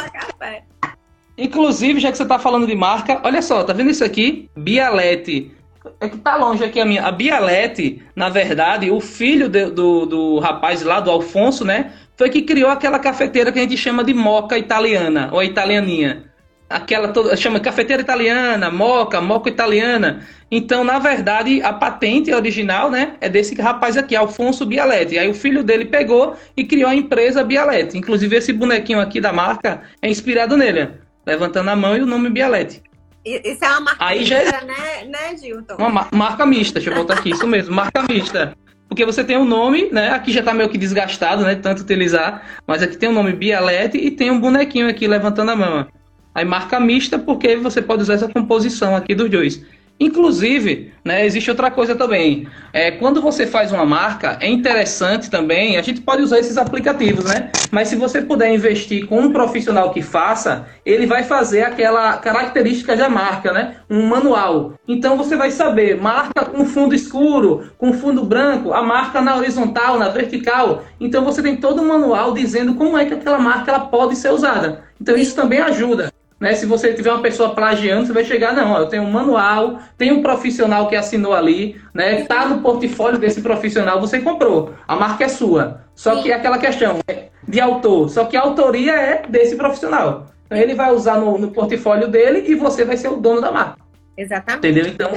Inclusive, já que você tá falando de marca, olha só, tá vendo isso aqui? Bialete. É que tá longe aqui a minha. A Bialete, na verdade, o filho de, do, do rapaz lá, do Alfonso, né? Foi que criou aquela cafeteira que a gente chama de moca italiana, ou italianinha aquela toda, chama cafeteira italiana, moca, moca italiana. Então, na verdade, a patente original, né, é desse rapaz aqui, Alfonso Bialetti. Aí o filho dele pegou e criou a empresa Bialetti. Inclusive esse bonequinho aqui da marca é inspirado nele, levantando a mão e o nome Bialetti. Isso é uma marca Aí mista, já... né, né, Gilton? Uma marca mista, deixa eu voltar aqui, isso mesmo, marca mista. Porque você tem o um nome, né? Aqui já tá meio que desgastado, né? Tanto utilizar. Mas aqui tem o nome Bialete e tem um bonequinho aqui levantando a mão. Aí marca mista porque você pode usar essa composição aqui dos dois. Inclusive, né, existe outra coisa também. É, quando você faz uma marca, é interessante também, a gente pode usar esses aplicativos, né? Mas se você puder investir com um profissional que faça, ele vai fazer aquela característica da marca, né? Um manual. Então você vai saber, marca com fundo escuro, com fundo branco, a marca na horizontal, na vertical. Então você tem todo um manual dizendo como é que aquela marca ela pode ser usada. Então isso também ajuda. Né? Se você tiver uma pessoa plagiando, você vai chegar, não, ó, eu tenho um manual, tem um profissional que assinou ali, né? Tá no portfólio desse profissional, você comprou. A marca é sua. Só que é aquela questão é de autor. Só que a autoria é desse profissional. Então ele vai usar no, no portfólio dele e você vai ser o dono da marca. Exatamente. Entendeu? Então,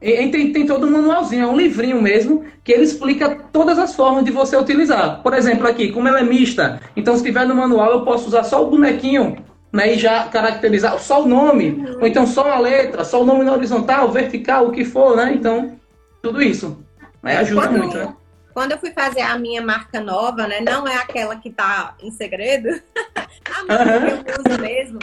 tem, tem todo um manualzinho, é um livrinho mesmo, que ele explica todas as formas de você utilizar. Por exemplo, aqui, como ela é mista, então se tiver no manual eu posso usar só o bonequinho né, e já caracterizar só o nome, ou então só uma letra, só o nome na horizontal, vertical, o que for, né? Então, tudo isso né, ajuda quando, muito, né? Quando eu fui fazer a minha marca nova, né, não é aquela que está em segredo, a marca uhum. que eu uso mesmo,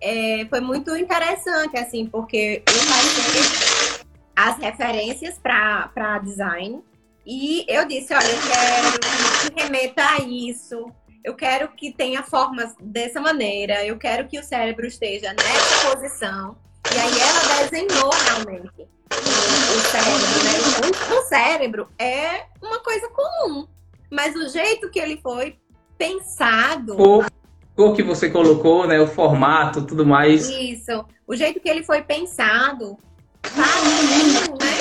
é, foi muito interessante, assim, porque eu fazia as referências para design e eu disse, olha, eu quero que remeta a isso, eu quero que tenha formas dessa maneira, eu quero que o cérebro esteja nessa posição. E aí ela desenhou realmente o cérebro, né? O cérebro é uma coisa comum, mas o jeito que ele foi pensado. O cor que você colocou, né? O formato, tudo mais. Isso. O jeito que ele foi pensado faz né?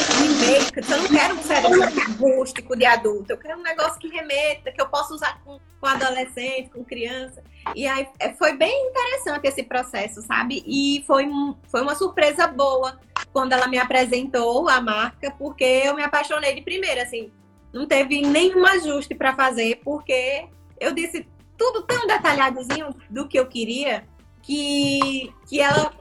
Eu não quero um cérebro rústico de adulto. Eu quero um negócio que remeta, que eu possa usar com, com adolescente, com criança. E aí é, foi bem interessante esse processo, sabe? E foi, foi uma surpresa boa quando ela me apresentou a marca, porque eu me apaixonei de primeira, assim. Não teve nenhum ajuste para fazer, porque eu disse tudo tão detalhadozinho do que eu queria que, que ela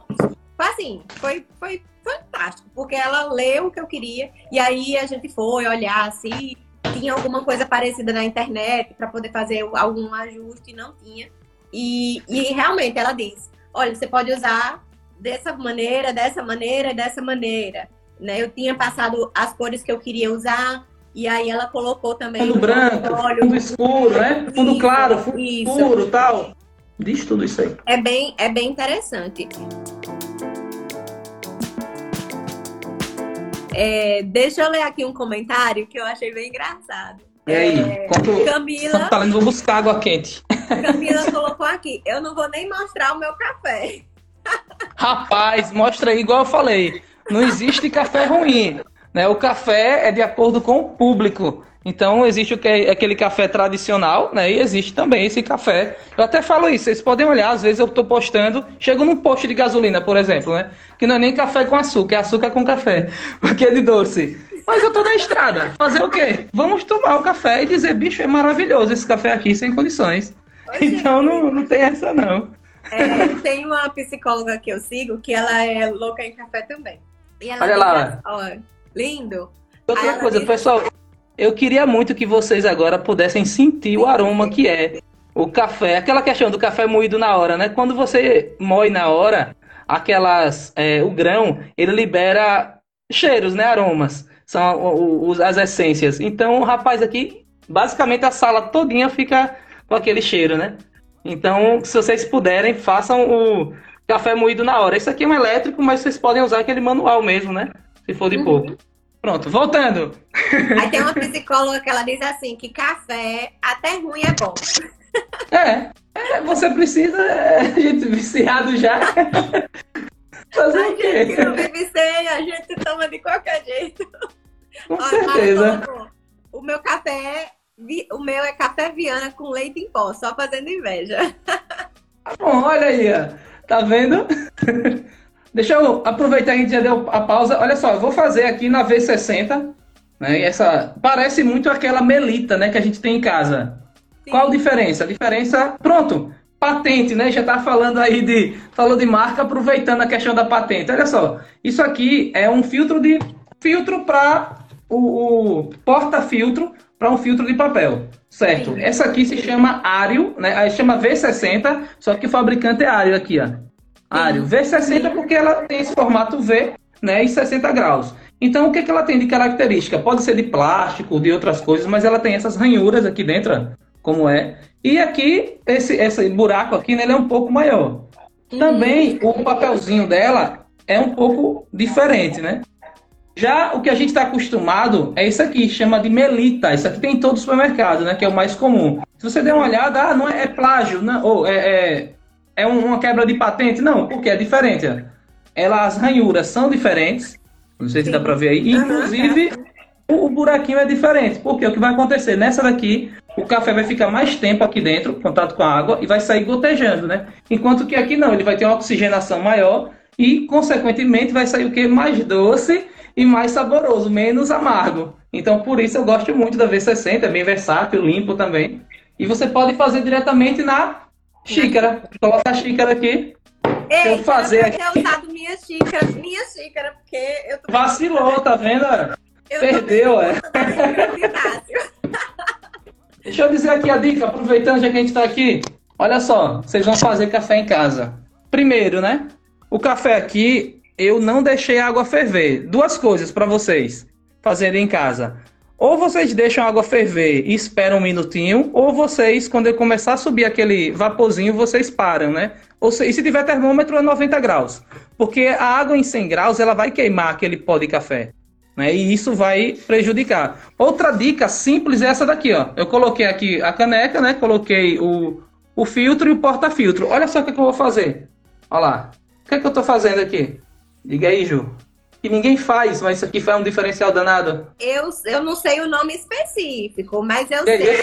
assim, foi, foi fantástico, porque ela leu o que eu queria e aí a gente foi olhar se tinha alguma coisa parecida na internet para poder fazer algum ajuste e não tinha. E, e realmente ela diz: olha, você pode usar dessa maneira, dessa maneira, dessa maneira. Né? Eu tinha passado as cores que eu queria usar, e aí ela colocou também. Fundo branco, fundo escuro, né? Fundo claro, fundo isso. escuro tal. Diz tudo isso aí. É bem, é bem interessante. É, deixa eu ler aqui um comentário que eu achei bem engraçado. E aí? É, quanto, Camila. Tá vou buscar água quente. Camila colocou aqui. Eu não vou nem mostrar o meu café. Rapaz, mostra aí, igual eu falei. Não existe café ruim. Né? O café é de acordo com o público. Então existe o que é aquele café tradicional, né? E existe também esse café. Eu até falo isso, vocês podem olhar, às vezes eu estou postando, chego num posto de gasolina, por exemplo, né? Que não é nem café com açúcar, é açúcar com café, porque é de doce. Mas eu tô na estrada. Fazer o quê? Vamos tomar o café e dizer, bicho, é maravilhoso esse café aqui, sem condições. então não, não tem essa, não. É, tem uma psicóloga que eu sigo que ela é louca em café também. Olha lá. Ó, lindo. Outra coisa, diz... pessoal, eu queria muito que vocês agora pudessem sentir o aroma que é o café. Aquela questão do café moído na hora, né? Quando você moe na hora, aquelas, é, o grão, ele libera cheiros, né? Aromas. São os, as essências. Então, o rapaz aqui, basicamente a sala todinha fica com aquele cheiro, né? Então, se vocês puderem, façam o café moído na hora. Isso aqui é um elétrico, mas vocês podem usar aquele manual mesmo, né? Se for de uhum. pouco. Pronto, voltando. Aí tem uma psicóloga que ela diz assim, que café até ruim é bom. É, é você precisa, é, a gente viciado já. Fazer a o quê? gente não sem, a gente toma de qualquer jeito. Com Olha, certeza. o meu café, o meu é café Viana com leite em pó, só fazendo inveja. Tá bom, olha aí, tá vendo? Deixa eu aproveitar que a gente já deu a pausa. Olha só, eu vou fazer aqui na V60, né? E essa parece muito aquela melita, né, que a gente tem em casa. Sim. Qual a diferença? A diferença, pronto, patente, né? Já tá falando aí de falou de marca, aproveitando a questão da patente. Olha só, isso aqui é um filtro de filtro para o, o porta-filtro para um filtro de papel, certo? Sim. Essa aqui se chama Ario, né? Aí chama V60, só que o fabricante é Ario aqui, ó. Ario. V60 porque ela tem esse formato V, né, e 60 graus. Então, o que, que ela tem de característica? Pode ser de plástico, de outras coisas, mas ela tem essas ranhuras aqui dentro, como é. E aqui, esse, esse buraco aqui, né, ele é um pouco maior. Também, o papelzinho dela é um pouco diferente, né? Já o que a gente está acostumado é isso aqui, chama de melita. Isso aqui tem em todo supermercado, né? Que é o mais comum. Se você der uma olhada, ah, não é, é plágio, não, ou é, é, é uma quebra de patente. Não, porque é diferente. Elas, as ranhuras são diferentes. Não sei se Sim. dá para ver aí. Inclusive, o, o buraquinho é diferente. Porque o que vai acontecer? Nessa daqui, o café vai ficar mais tempo aqui dentro, contato com a água, e vai sair gotejando, né? Enquanto que aqui não, ele vai ter uma oxigenação maior e, consequentemente, vai sair o que? Mais doce e mais saboroso, menos amargo. Então, por isso eu gosto muito da V60, é bem versátil, limpo também. E você pode fazer diretamente na xícara. Coloca a xícara aqui. Ei, eu fazer aqui. Minha xícara, minha xícara, porque eu tô... Vacilou, tá vendo? Eu Perdeu, é. Deixa eu dizer aqui a dica, aproveitando já que a gente está aqui. Olha só, vocês vão fazer café em casa. Primeiro, né? O café aqui, eu não deixei a água ferver. Duas coisas para vocês fazerem em casa. Ou vocês deixam a água ferver e esperam um minutinho, ou vocês, quando começar a subir aquele vaporzinho, vocês param, né? Ou se, e se tiver termômetro, é 90 graus. Porque a água em 100 graus, ela vai queimar aquele pó de café. Né? E isso vai prejudicar. Outra dica simples é essa daqui, ó. Eu coloquei aqui a caneca, né? Coloquei o, o filtro e o porta-filtro. Olha só o que, é que, eu vou fazer. Olha lá. O que, é que eu estou fazendo aqui? Diga aí, Ju. Que ninguém faz, mas isso aqui foi um diferencial danado. Eu, eu não sei o nome específico, mas eu sei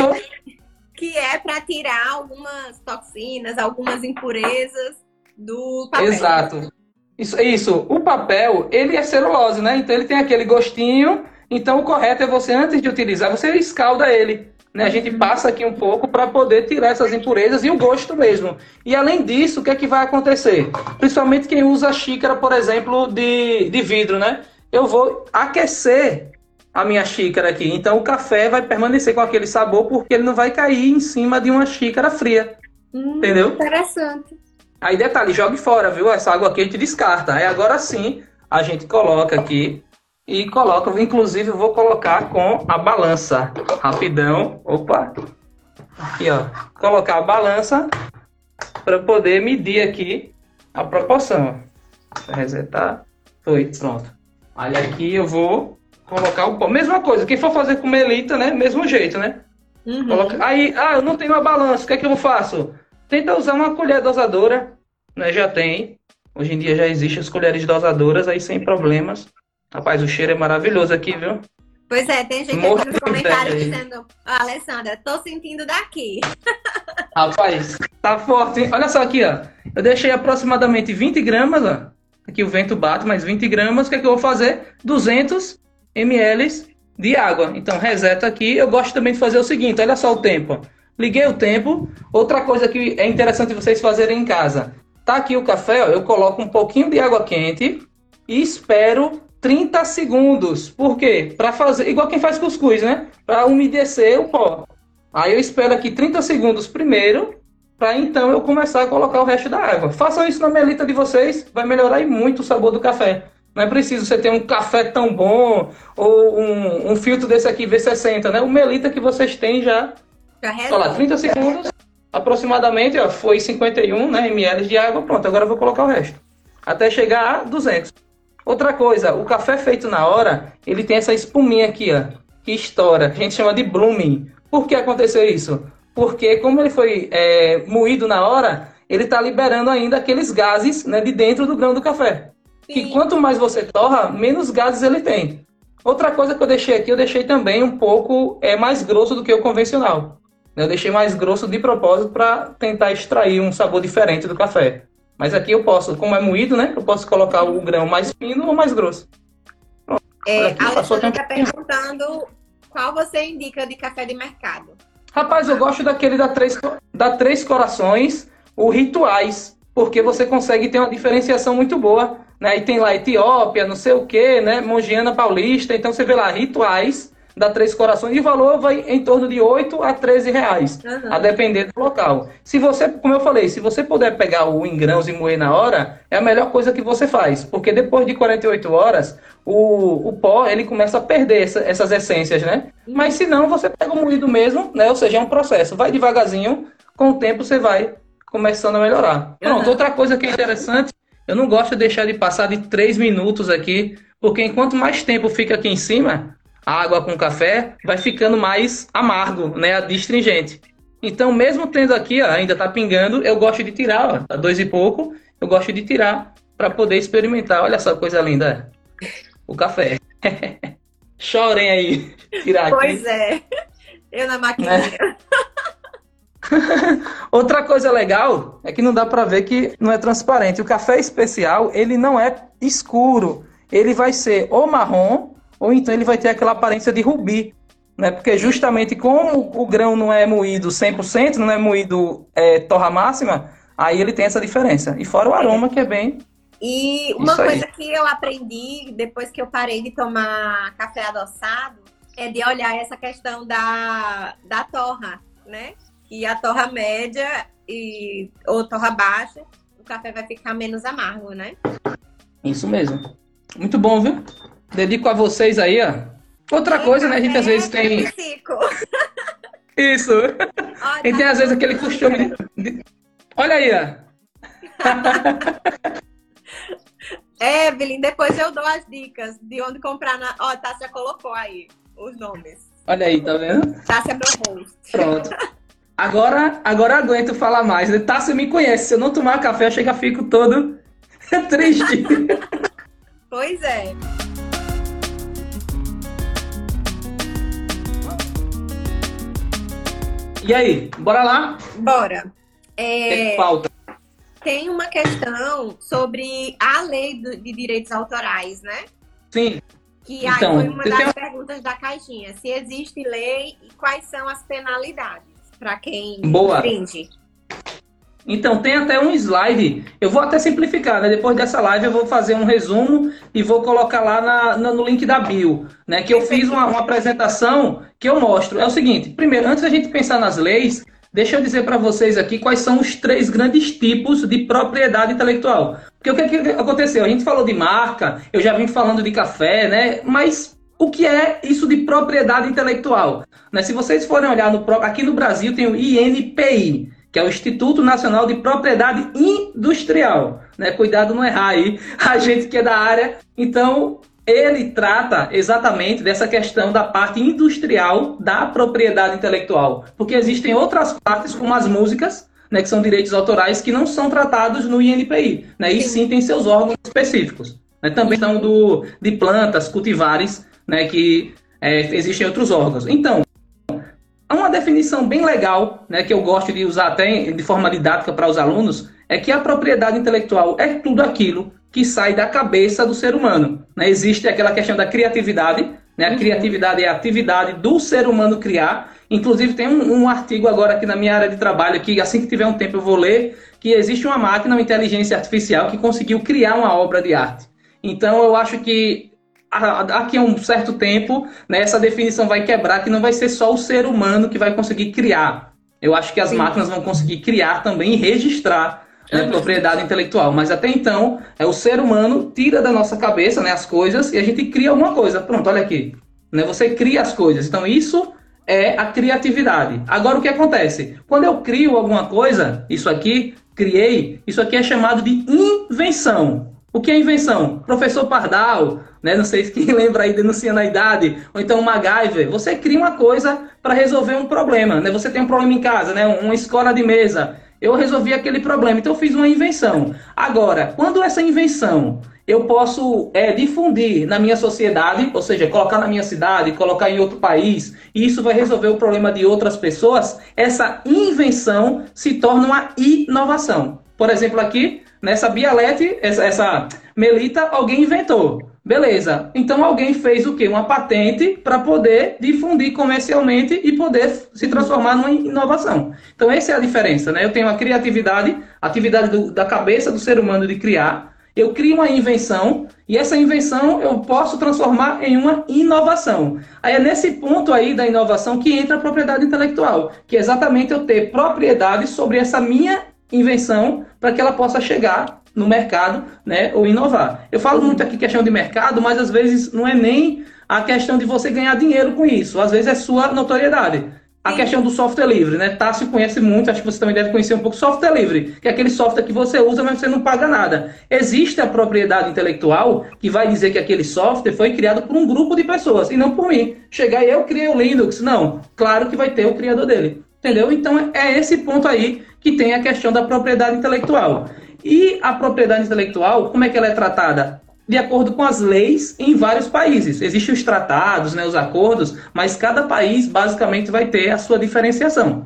que é para tirar algumas toxinas, algumas impurezas do papel. Exato. Isso, isso. O papel, ele é celulose, né? Então ele tem aquele gostinho. Então o correto é você, antes de utilizar, você escalda ele. Né? A gente passa aqui um pouco para poder tirar essas impurezas e o gosto mesmo. E além disso, o que é que vai acontecer? Principalmente quem usa xícara, por exemplo, de, de vidro, né? Eu vou aquecer a minha xícara aqui. Então o café vai permanecer com aquele sabor porque ele não vai cair em cima de uma xícara fria. Hum, entendeu? Interessante. Aí detalhe, jogue fora, viu? Essa água aqui a gente descarta. Aí agora sim a gente coloca aqui e coloca, inclusive vou colocar com a balança. Rapidão. Opa. Aqui, ó. Colocar a balança para poder medir aqui a proporção. Resetar. Foi, pronto. Aí aqui eu vou colocar o pó. Mesma coisa, quem for fazer com melita, né? Mesmo jeito, né? Uhum. Coloca... Aí, ah, eu não tenho uma balança, o que é que eu faço? Tenta usar uma colher dosadora, né? Já tem. Hoje em dia já existem as colheres dosadoras aí sem problemas. Rapaz, o cheiro é maravilhoso aqui, viu? Pois é, tem gente aqui nos comentários dizendo, Alessandra, tô sentindo daqui. Rapaz, tá forte, hein? Olha só aqui, ó. Eu deixei aproximadamente 20 gramas, ó. Aqui o vento bate, mas 20 gramas. O que, é que eu vou fazer? 200 ml de água. Então, reseta aqui. Eu gosto também de fazer o seguinte, olha só o tempo. Liguei o tempo. Outra coisa que é interessante vocês fazerem em casa. Tá aqui o café, ó. Eu coloco um pouquinho de água quente e espero 30 segundos. Por quê? Para fazer, igual quem faz cuscuz, né? Para umedecer o pó. Aí eu espero aqui 30 segundos primeiro, para então eu começar a colocar o resto da água. Façam isso na melita de vocês, vai melhorar muito o sabor do café. Não é preciso você ter um café tão bom ou um, um filtro desse aqui V60, né? O melita que vocês têm já. Já Olha lá, 30 segundos, aproximadamente, ó, foi 51 né, ml de água. Pronto, agora eu vou colocar o resto. Até chegar a 200. Outra coisa, o café feito na hora, ele tem essa espuminha aqui, ó, que estoura. A gente chama de blooming. Por que aconteceu isso? Porque como ele foi é, moído na hora, ele está liberando ainda aqueles gases né, de dentro do grão do café. Sim. Que quanto mais você torra, menos gases ele tem. Outra coisa que eu deixei aqui, eu deixei também um pouco é mais grosso do que o convencional. Eu deixei mais grosso de propósito para tentar extrair um sabor diferente do café. Mas aqui eu posso, como é moído, né? Eu posso colocar o grão mais fino ou mais grosso. Pronto, é, aqui, a Alessandra está perguntando qual você indica de café de mercado. Rapaz, eu gosto daquele da Três, da Três Corações, o Rituais, porque você consegue ter uma diferenciação muito boa. Né? E tem lá Etiópia, não sei o que, né? Mongiana Paulista, então você vê lá Rituais da Três Corações e o valor vai em torno de 8 a 13 reais, uhum. a depender do local. Se você, como eu falei, se você puder pegar o em grãos e moer na hora, é a melhor coisa que você faz, porque depois de 48 horas, o, o pó ele começa a perder essa, essas essências, né? Uhum. Mas se não, você pega o moído mesmo, né? Ou seja, é um processo, vai devagarzinho, com o tempo você vai começando a melhorar. Pronto, uhum. outra coisa que é interessante, eu não gosto de deixar de passar de 3 minutos aqui, porque enquanto mais tempo fica aqui em cima, água com café, vai ficando mais amargo, né? Astringente. Então, mesmo tendo aqui, ó, ainda tá pingando, eu gosto de tirar, ó, tá dois e pouco, eu gosto de tirar para poder experimentar. Olha só que coisa linda. O café. Chorem aí. Tirar aqui. Pois é. Eu na maquininha. É. Outra coisa legal é que não dá para ver que não é transparente. O café especial, ele não é escuro. Ele vai ser ou marrom ou então ele vai ter aquela aparência de rubi, né? Porque justamente como o grão não é moído 100%, não é moído é, torra máxima, aí ele tem essa diferença. E fora o aroma que é bem e uma Isso coisa aí. que eu aprendi depois que eu parei de tomar café adoçado é de olhar essa questão da, da torra, né? E a torra média e, ou torra baixa, o café vai ficar menos amargo, né? Isso mesmo. Muito bom, viu? Dedico a vocês aí, ó. Outra coisa, né? A gente às vezes tem. Isso. a gente tem às vezes aquele costume de. Olha aí, ó. Evelyn, depois eu dou as dicas de onde comprar na. Ó, a Tássia colocou aí os nomes. Olha aí, tá vendo? Tássia é meu host. Pronto. Agora, agora aguento falar mais. Né? Tássia me conhece. Se eu não tomar café, eu chego fico todo triste. pois é. E aí, bora lá? Bora. É... Que falta? Tem uma questão sobre a lei de direitos autorais, né? Sim. Que então, aí foi uma das tenho... perguntas da caixinha. Se existe lei e quais são as penalidades para quem Boa. infringe. Então, tem até um slide. Eu vou até simplificar, né? Depois dessa live eu vou fazer um resumo e vou colocar lá na, na, no link da bio, né? Que eu fiz uma, uma, apresentação que eu mostro. É o seguinte: primeiro, antes da gente pensar nas leis, deixa eu dizer para vocês aqui quais são os três grandes tipos de propriedade intelectual. Porque o que, que aconteceu? A gente falou de marca, eu já vim falando de café, né? Mas o que é isso de propriedade intelectual? Né? Se vocês forem olhar no, aqui no Brasil tem o INPI que é o Instituto Nacional de Propriedade Industrial. Né? Cuidado não errar aí, a gente que é da área. Então, ele trata exatamente dessa questão da parte industrial da propriedade intelectual, porque existem outras partes, como as músicas, né, que são direitos autorais, que não são tratados no INPI, né, e sim tem seus órgãos específicos. Né, também estão do, de plantas, cultivares, né, que é, existem outros órgãos. Então, há uma definição bem legal, né, que eu gosto de usar até de forma didática para os alunos, é que a propriedade intelectual é tudo aquilo que sai da cabeça do ser humano. Né? Existe aquela questão da criatividade, né? a uhum. criatividade é a atividade do ser humano criar. Inclusive, tem um, um, artigo agora aqui na minha área de trabalho, que assim que tiver um tempo eu vou ler, que existe uma máquina, uma inteligência artificial, que conseguiu criar uma obra de arte. Então, eu acho que daqui a um certo tempo, né, essa definição vai quebrar, que não vai ser só o ser humano que vai conseguir criar. Eu acho que as Sim. máquinas vão conseguir criar também e registrar né, propriedade intelectual. Mas até então, é o ser humano tira da nossa cabeça né, as coisas e a gente cria alguma coisa. Pronto, olha aqui. Né, você cria as coisas. Então, isso é a criatividade. Agora, o que acontece? Quando eu crio alguma coisa, isso aqui, criei, isso aqui é chamado de invenção. O que é invenção? Professor Pardal, né? Não sei se quem lembra aí denunciando a idade, ou então MacGyver. Você cria uma coisa para resolver um problema, né? Você tem um problema em casa, né? Uma escola de mesa eu resolvi aquele problema. Então eu fiz uma invenção. Agora, quando essa invenção eu posso é, difundir na minha sociedade, ou seja, colocar na minha cidade, colocar em outro país, e isso vai resolver o problema de outras pessoas, essa invenção se torna uma inovação. Por exemplo, aqui, nessa Bialete, essa, essa Melita, alguém inventou. Beleza. Então alguém fez o quê? Uma patente para poder difundir comercialmente e poder se transformar numa inovação. Então essa é a diferença, né? Eu tenho a criatividade, a atividade do, da cabeça do ser humano de criar. Eu crio uma invenção e essa invenção eu posso transformar em uma inovação. Aí é nesse ponto aí da inovação que entra a propriedade intelectual, que é exatamente eu ter propriedade sobre essa minha invenção para que ela possa chegar no mercado, né, ou inovar. Eu falo muito aqui questão de mercado, mas às vezes não é nem a questão de você ganhar dinheiro com isso, às vezes é sua notoriedade. A questão do software livre, né? Tássio conhece muito, acho que você também deve conhecer um pouco software livre, que é aquele software que você usa, mas você não paga nada. Existe a propriedade intelectual que vai dizer que aquele software foi criado por um grupo de pessoas e não por mim. Chegar e eu criei o Linux. Não, claro que vai ter o criador dele. Entendeu? Então é esse ponto aí que tem a questão da propriedade intelectual. E a propriedade intelectual, como é que ela é tratada? De acordo com as leis em vários países. Existem os tratados, né, os acordos, mas cada país basicamente vai ter a sua diferenciação.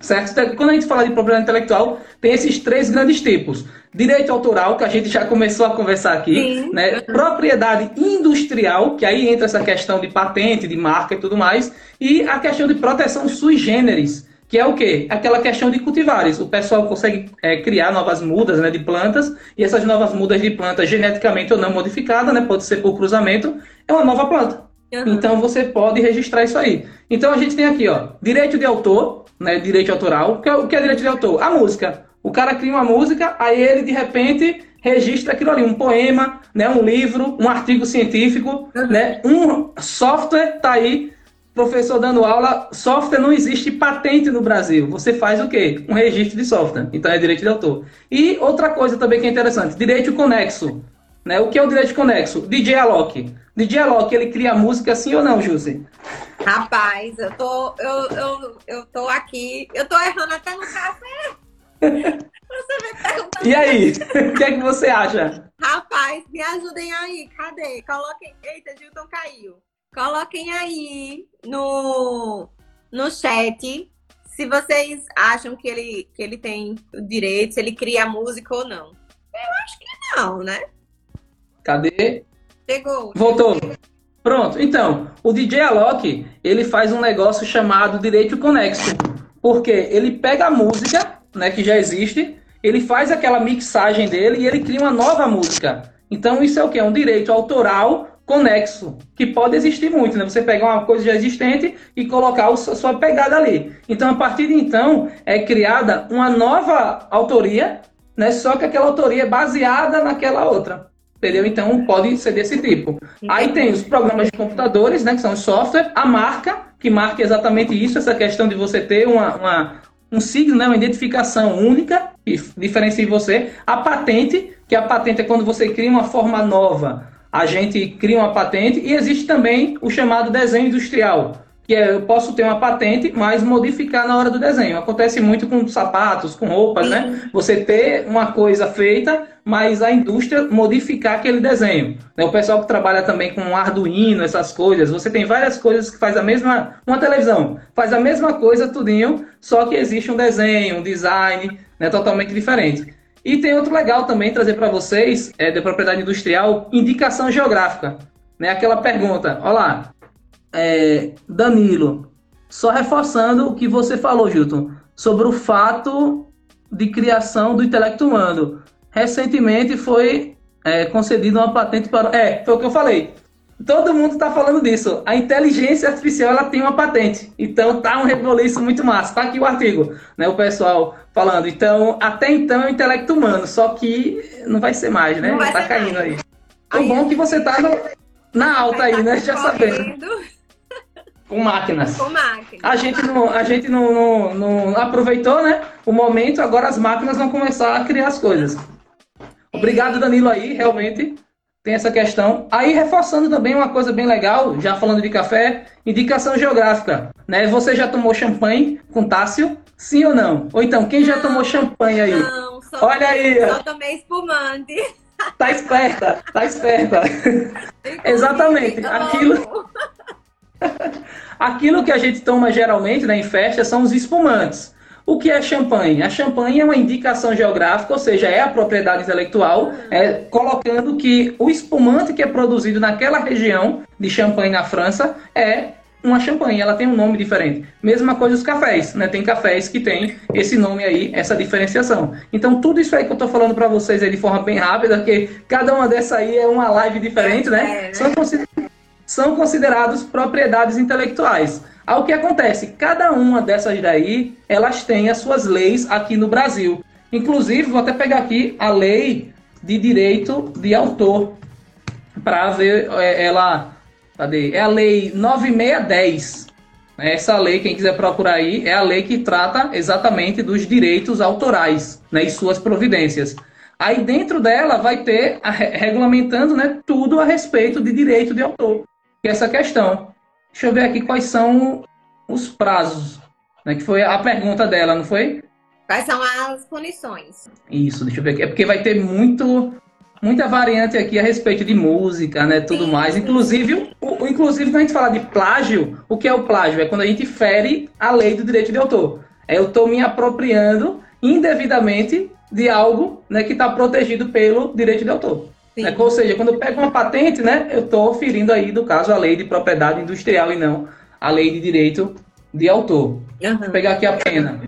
Certo? Então, quando a gente fala de propriedade intelectual, tem esses três grandes tipos. Direito autoral, que a gente já começou a conversar aqui, né? Propriedade industrial, que aí entra essa questão de patente, de marca e tudo mais, e a questão de proteção sui generis, que é o quê? Aquela questão de cultivares. O pessoal consegue é, criar novas mudas né, de plantas, e essas novas mudas de plantas, geneticamente ou não modificadas, né, pode ser por cruzamento, é uma nova planta. Uhum. Então você pode registrar isso aí. Então a gente tem aqui, ó, direito de autor, né, direito autoral. O que, é, o que é direito de autor? A música. O cara cria uma música, aí ele de repente registra aquilo ali, um poema, né, um livro, um artigo científico, uhum. né, um software tá aí professor dando aula, software não existe patente no Brasil. Você faz o quê? Um registro de software. Então é direito de autor. E outra coisa também que é interessante, direito conexo. Né? O que é o direito conexo? DJ Alok. DJ Alok, ele cria música sim ou não, Jússi? Rapaz, eu tô, eu, eu, eu tô aqui, eu tô errando até no café. Você me perguntando. E aí, o que é que você acha? Rapaz, me ajudem aí, cadê? Coloquem. Eita, Gilton caiu. Coloquem aí no, no chat se vocês acham que ele, que ele tem o direito, se ele cria música ou não. Eu acho que não, né? Cadê? Chegou. Voltou. Pronto. Então, o DJ Alok, ele faz um negócio chamado direito conexo. Porque ele pega a música, né, que já existe, ele faz aquela mixagem dele e ele cria uma nova música. Então, isso é o que? É um direito autoral conexo, que pode existir muito, né? Você pegar uma coisa já existente e colocar a sua pegada ali. Então, a partir de então, é criada uma nova autoria, né? Só que aquela autoria é baseada naquela outra. Entendeu? Então, pode ser desse tipo. Aí tem os programas de computadores, né? Que são os software, a marca, que marca exatamente isso, essa questão de você ter uma, uma um signo, né? Uma identificação única que diferencia você. A patente, que a patente é quando você cria uma forma nova a gente cria uma patente e existe também o chamado desenho industrial, que é, eu posso ter uma patente, mas modificar na hora do desenho. Acontece muito com sapatos, com roupas, né? Sim. né? Você ter uma coisa feita, mas a indústria modificar aquele desenho. Né? O pessoal que trabalha também com Arduino, essas coisas, você tem várias coisas que faz a mesma, uma televisão faz a mesma coisa tudinho, só que existe um desenho, um design, né, totalmente diferente. E tem outro legal também trazer para vocês, é, de propriedade industrial, indicação geográfica. Né? Aquela pergunta, olá, é, Danilo, só reforçando o que você falou, Gilton, sobre o fato de criação do intelecto humano. Recentemente foi é, concedida uma patente para. É, foi o que eu falei. Todo mundo está falando disso. A inteligência artificial ela tem uma patente. Então tá um reboliço muito massa. Tá aqui o artigo, né? O pessoal falando. Então, até então é o intelecto humano, só que não vai ser mais, né? Tá caindo mais. aí. O bom é que você tá no, na alta aí, né? Já sabendo. Com máquinas. Com máquinas. A gente, não, a gente não, não, não, aproveitou, né? O momento, agora as máquinas vão começar a criar as coisas. Obrigado, Danilo, aí, realmente tem essa questão. Aí, reforçando também uma coisa bem legal, já falando de café, indicação geográfica. Né? Você já tomou champanhe com Tássio? Sim ou não? Ou então, quem já tomou champanhe aí? Não, só Olha tomei, aí. Só tomei espumante. Tá esperta, tá esperta. Exatamente. Aquilo. Aquilo que a gente toma geralmente né, em festa são os espumantes. O que é champanhe? A champanhe é uma indicação geográfica, ou seja, é a propriedade intelectual, é, colocando que o espumante que é produzido naquela região de Champagne na França é uma champanhe, ela tem um nome diferente. Mesma coisa os cafés, né? Tem cafés que tem esse nome aí, essa diferenciação. Então, tudo isso aí que eu tô falando para vocês aí de forma bem rápida, porque cada uma dessa aí é uma live diferente, né? É, né? São considerados propriedades intelectuais. Ao que acontece, cada uma dessas daí, elas têm as suas leis aqui no Brasil. Inclusive, vou até pegar aqui a lei de direito de autor para ver é, ela. Cadê? É a lei 9610. Essa lei, quem quiser procurar aí, é a lei que trata exatamente dos direitos autorais né, e suas providências. Aí dentro dela vai ter a, regulamentando né, tudo a respeito de direito de autor que é essa questão. Deixa eu ver aqui quais são os prazos, né? Que foi a pergunta dela, não foi? Quais são as punições? Isso, deixa eu ver aqui. É porque vai ter muito, muita variante aqui a respeito de música, né? Tudo sim, mais. Sim. Inclusive, o, inclusive, quando a gente fala de plágio, o que é o plágio? É quando a gente fere a lei do direito de autor. É eu estou me apropriando indevidamente de algo né, que está protegido pelo direito de autor. Né? Ou seja, quando eu pego uma patente, né, eu estou ferindo aí, no caso, a lei de propriedade industrial e não a lei de direito de autor. Uhum. Vou pegar aqui a pena.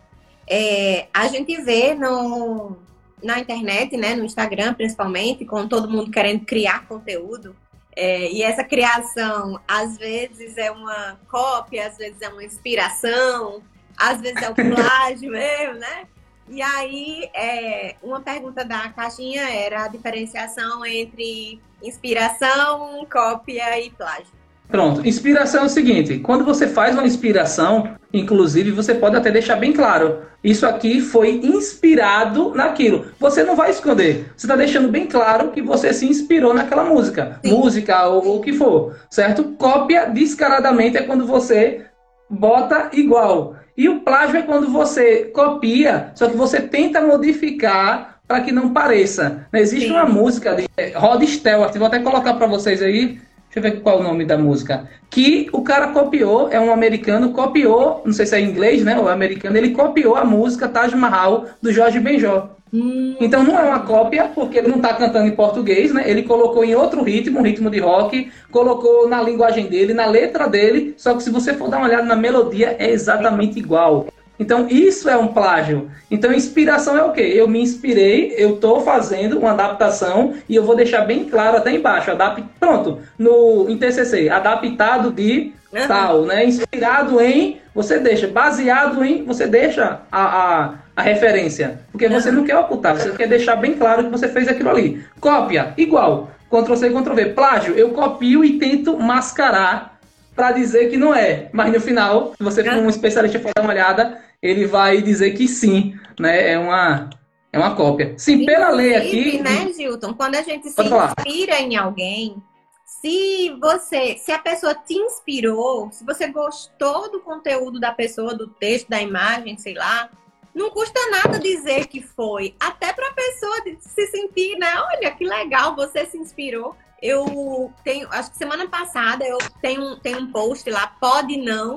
É, a gente vê no, na internet, né, no Instagram principalmente, com todo mundo querendo criar conteúdo. É, e essa criação, às vezes é uma cópia, às vezes é uma inspiração, às vezes é o plágio mesmo, né? E aí, é, uma pergunta da caixinha era a diferenciação entre inspiração, cópia e plágio. Pronto, inspiração é o seguinte: quando você faz uma inspiração, inclusive, você pode até deixar bem claro. Isso aqui foi inspirado naquilo. Você não vai esconder. Você está deixando bem claro que você se inspirou naquela música. Sim. Música ou o que for. Certo? Cópia descaradamente é quando você bota igual. E o plágio é quando você copia, só que você tenta modificar para que não pareça. Existe Sim. uma música de Rod Stewart, vou até colocar para vocês aí. Deixa eu ver qual é o nome da música. Que o cara copiou, é um americano, copiou, não sei se é inglês, né? Ou americano, ele copiou a música Taj Mahal do Jorge Benjó. Hum. Então não é uma cópia, porque ele não está cantando em português, né? Ele colocou em outro ritmo, um ritmo de rock, colocou na linguagem dele, na letra dele, só que se você for dar uma olhada na melodia, é exatamente igual. Então isso é um plágio. Então inspiração é o quê? Eu me inspirei, eu estou fazendo uma adaptação e eu vou deixar bem claro até embaixo, adap... pronto, no em TCC, adaptado de uhum. tal, né? Inspirado em, você deixa, baseado em, você deixa a, a a referência. Porque você não quer ocultar, você quer deixar bem claro que você fez aquilo ali. Cópia, igual. Ctrl C, Ctrl V. Plágio, eu copio e tento mascarar para dizer que não é. Mas no final, se você for um especialista for dar uma olhada, ele vai dizer que sim, né? É uma, é uma cópia. Sim, pela lei aqui. né, Gilton? Quando a gente se falar. inspira em alguém, se você, se a pessoa te inspirou, se você gostou do conteúdo da pessoa, do texto, da imagem, sei lá, não custa nada dizer que foi, até para a pessoa se sentir, né? Olha que legal, você se inspirou. Eu tenho, acho que semana passada eu tenho, tenho um post lá, pode não,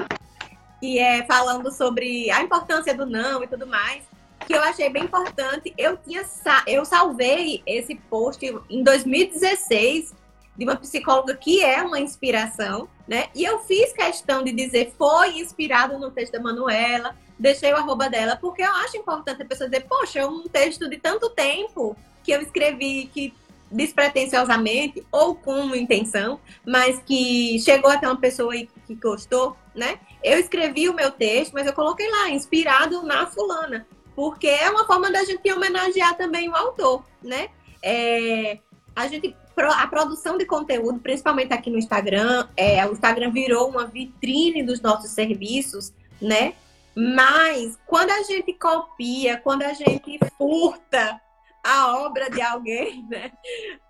que é falando sobre a importância do não e tudo mais, que eu achei bem importante. Eu tinha eu salvei esse post em 2016 de uma psicóloga que é uma inspiração, né? E eu fiz questão de dizer foi inspirado no texto da Manuela, deixei o arroba dela, porque eu acho importante a pessoa dizer, poxa, é um texto de tanto tempo que eu escrevi que despretensiosamente ou com intenção, mas que chegou até uma pessoa que gostou, né? Eu escrevi o meu texto, mas eu coloquei lá, inspirado na fulana, porque é uma forma da gente homenagear também o autor, né? É, a gente a produção de conteúdo, principalmente aqui no Instagram, é, o Instagram virou uma vitrine dos nossos serviços, né? Mas quando a gente copia, quando a gente furta a obra de alguém, né?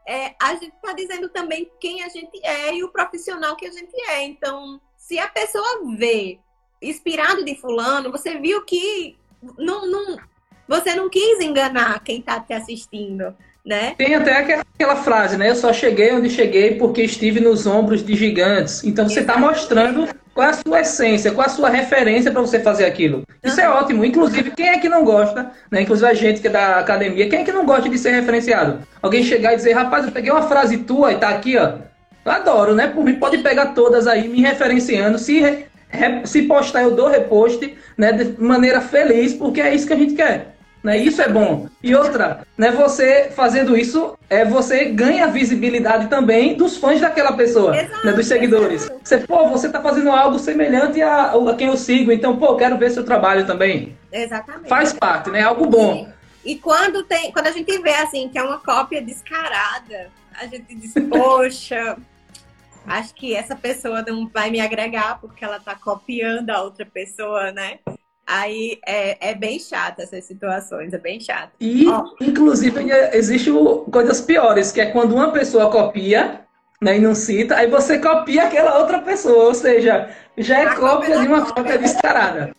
É, a gente está dizendo também quem a gente é e o profissional que a gente é. Então, se a pessoa vê inspirado de fulano, você viu que não, não, você não quis enganar quem está te assistindo né? Tem até aquela frase, né? Eu só cheguei onde cheguei porque estive nos ombros de gigantes. Então você está mostrando qual é a sua essência, qual é a sua referência para você fazer aquilo. Isso uhum. é ótimo. Inclusive, quem é que não gosta, né? Inclusive a gente que é da academia, quem é que não gosta de ser referenciado? Alguém chegar e dizer, rapaz, eu peguei uma frase tua e tá aqui, ó. Eu adoro, né? Por mim, pode pegar todas aí, me referenciando. Se, se postar, eu dou repost, né? De maneira feliz, porque é isso que a gente quer. Né? Isso é bom. E outra, né, você fazendo isso, é, você ganha visibilidade também dos fãs daquela pessoa, exato, né, dos seguidores. Exato. Você, pô, você tá fazendo algo semelhante a, a, quem eu sigo, então, pô, quero ver seu trabalho também. Exatamente. Faz parte, né? Algo bom. E, e quando, tem, quando a gente vê, assim, que é uma cópia descarada, a gente diz, poxa, acho que essa pessoa não vai me agregar porque ela tá copiando a outra pessoa, né? Aí é, é bem chata essas situações, é bem chato. E, inclusive, existe coisas piores, que é quando uma pessoa copia né, e não cita, aí você copia aquela outra pessoa, ou seja, já é cópia de uma cópia descarada.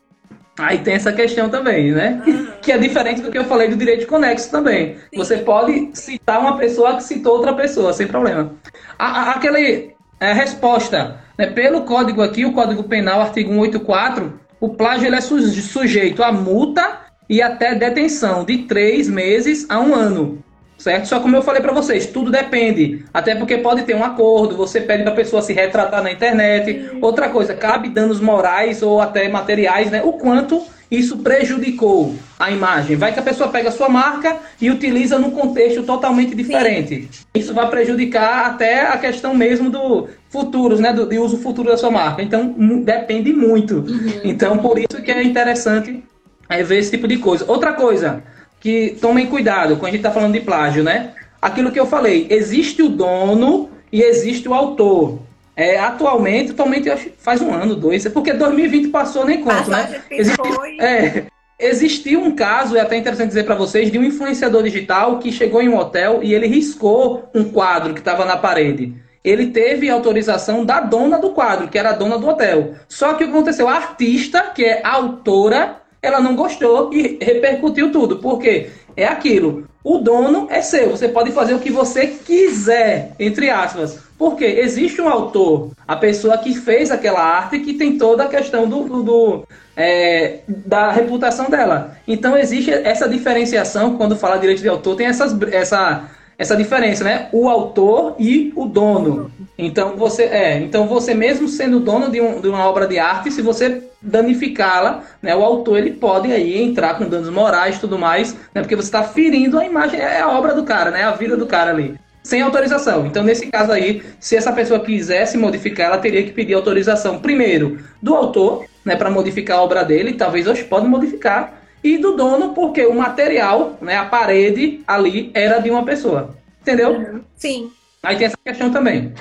Aí tem essa questão também, né? Uhum. Que é diferente do que eu falei do direito conexo também. Sim. Você pode citar uma pessoa que citou outra pessoa, sem problema. A, a, aquele é, resposta, né? pelo código aqui, o Código Penal, artigo 184, o plágio ele é sujeito a multa e até detenção de três meses a um ano. Certo? Só como eu falei para vocês, tudo depende. Até porque pode ter um acordo, você pede para a pessoa se retratar na internet. Outra coisa, cabe danos morais ou até materiais, né? O quanto isso prejudicou a imagem. Vai que a pessoa pega a sua marca e utiliza num contexto totalmente diferente. Sim. Isso vai prejudicar até a questão mesmo do futuros, né, do de uso futuro da sua marca. Então depende muito. Uhum. Então por isso que é interessante é, ver esse tipo de coisa. Outra coisa que tomem cuidado quando a gente está falando de plágio, né? Aquilo que eu falei, existe o dono e existe o autor. É, atualmente, atualmente faz um ano, dois, porque 2020 passou nem conto, né? Existe, é, existiu um caso, é até interessante dizer para vocês, de um influenciador digital que chegou em um hotel e ele riscou um quadro que estava na parede. Ele teve autorização da dona do quadro, que era a dona do hotel. Só que o que aconteceu? A artista, que é a autora, ela não gostou e repercutiu tudo. Por quê? É aquilo. O dono é seu. Você pode fazer o que você quiser, entre aspas. Porque existe um autor, a pessoa que fez aquela arte, que tem toda a questão do, do, do é, da reputação dela. Então existe essa diferenciação, quando fala direito de autor, tem essas, essa, essa diferença, né? O autor e o dono. Então você é, então você mesmo sendo dono de, um, de uma obra de arte, se você danificá-la, né, o autor ele pode aí entrar com danos morais tudo mais, né, porque você está ferindo a imagem, é a obra do cara, né, a vida do cara ali sem autorização. Então, nesse caso aí, se essa pessoa quisesse modificar, ela teria que pedir autorização primeiro do autor, né, para modificar a obra dele, talvez hoje pode modificar, e do dono, porque o material, né, a parede ali era de uma pessoa. Entendeu? Sim. Aí tem essa questão também.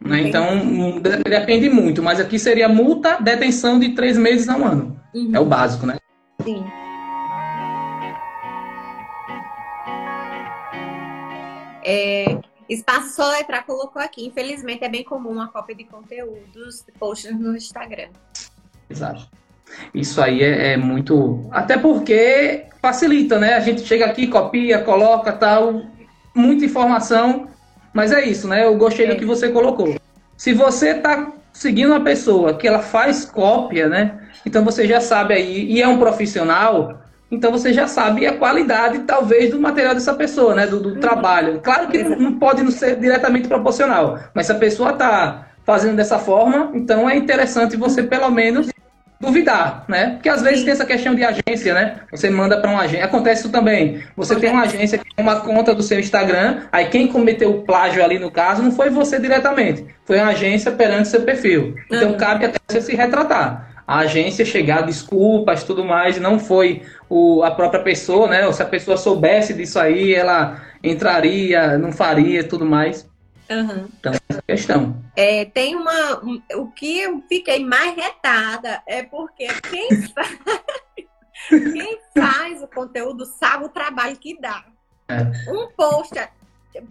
Né? Então, depende muito, mas aqui seria multa, detenção de três meses a um ano. Uhum. É o básico, né? Sim. É, Espaço Soletrar colocou aqui. Infelizmente é bem comum a cópia de conteúdos, posts no Instagram. Exato. Isso aí é, é, muito. Até porque facilita, né? A gente chega aqui, copia, coloca tal, muita informação. Mas é isso, né? Eu gostei é. do que você colocou. Se você tá seguindo uma pessoa que ela faz cópia, né? Então você já sabe aí, e é um profissional, então você já sabe a qualidade, talvez, do material dessa pessoa, né? Do, do trabalho. Claro que não, não pode não ser diretamente proporcional, mas se a pessoa está fazendo dessa forma, então é interessante você, pelo menos, duvidar, né? Porque às vezes tem essa questão de agência, né? Você manda para uma agência. Acontece isso também. Você tem uma agência que tem uma conta do seu Instagram, aí quem cometeu o plágio ali no caso não foi você diretamente, foi a agência perante seu perfil. Então uhum. cabe até você se retratar a agência chegar, desculpas, tudo mais, não foi o, a própria pessoa, né? Ou se a pessoa soubesse disso aí, ela entraria, não faria, tudo mais. Uhum. Então, essa questão. É, tem uma. Um, o que eu fiquei mais retada é porque quem faz, quem faz o conteúdo sabe o trabalho que dá. É. Um post,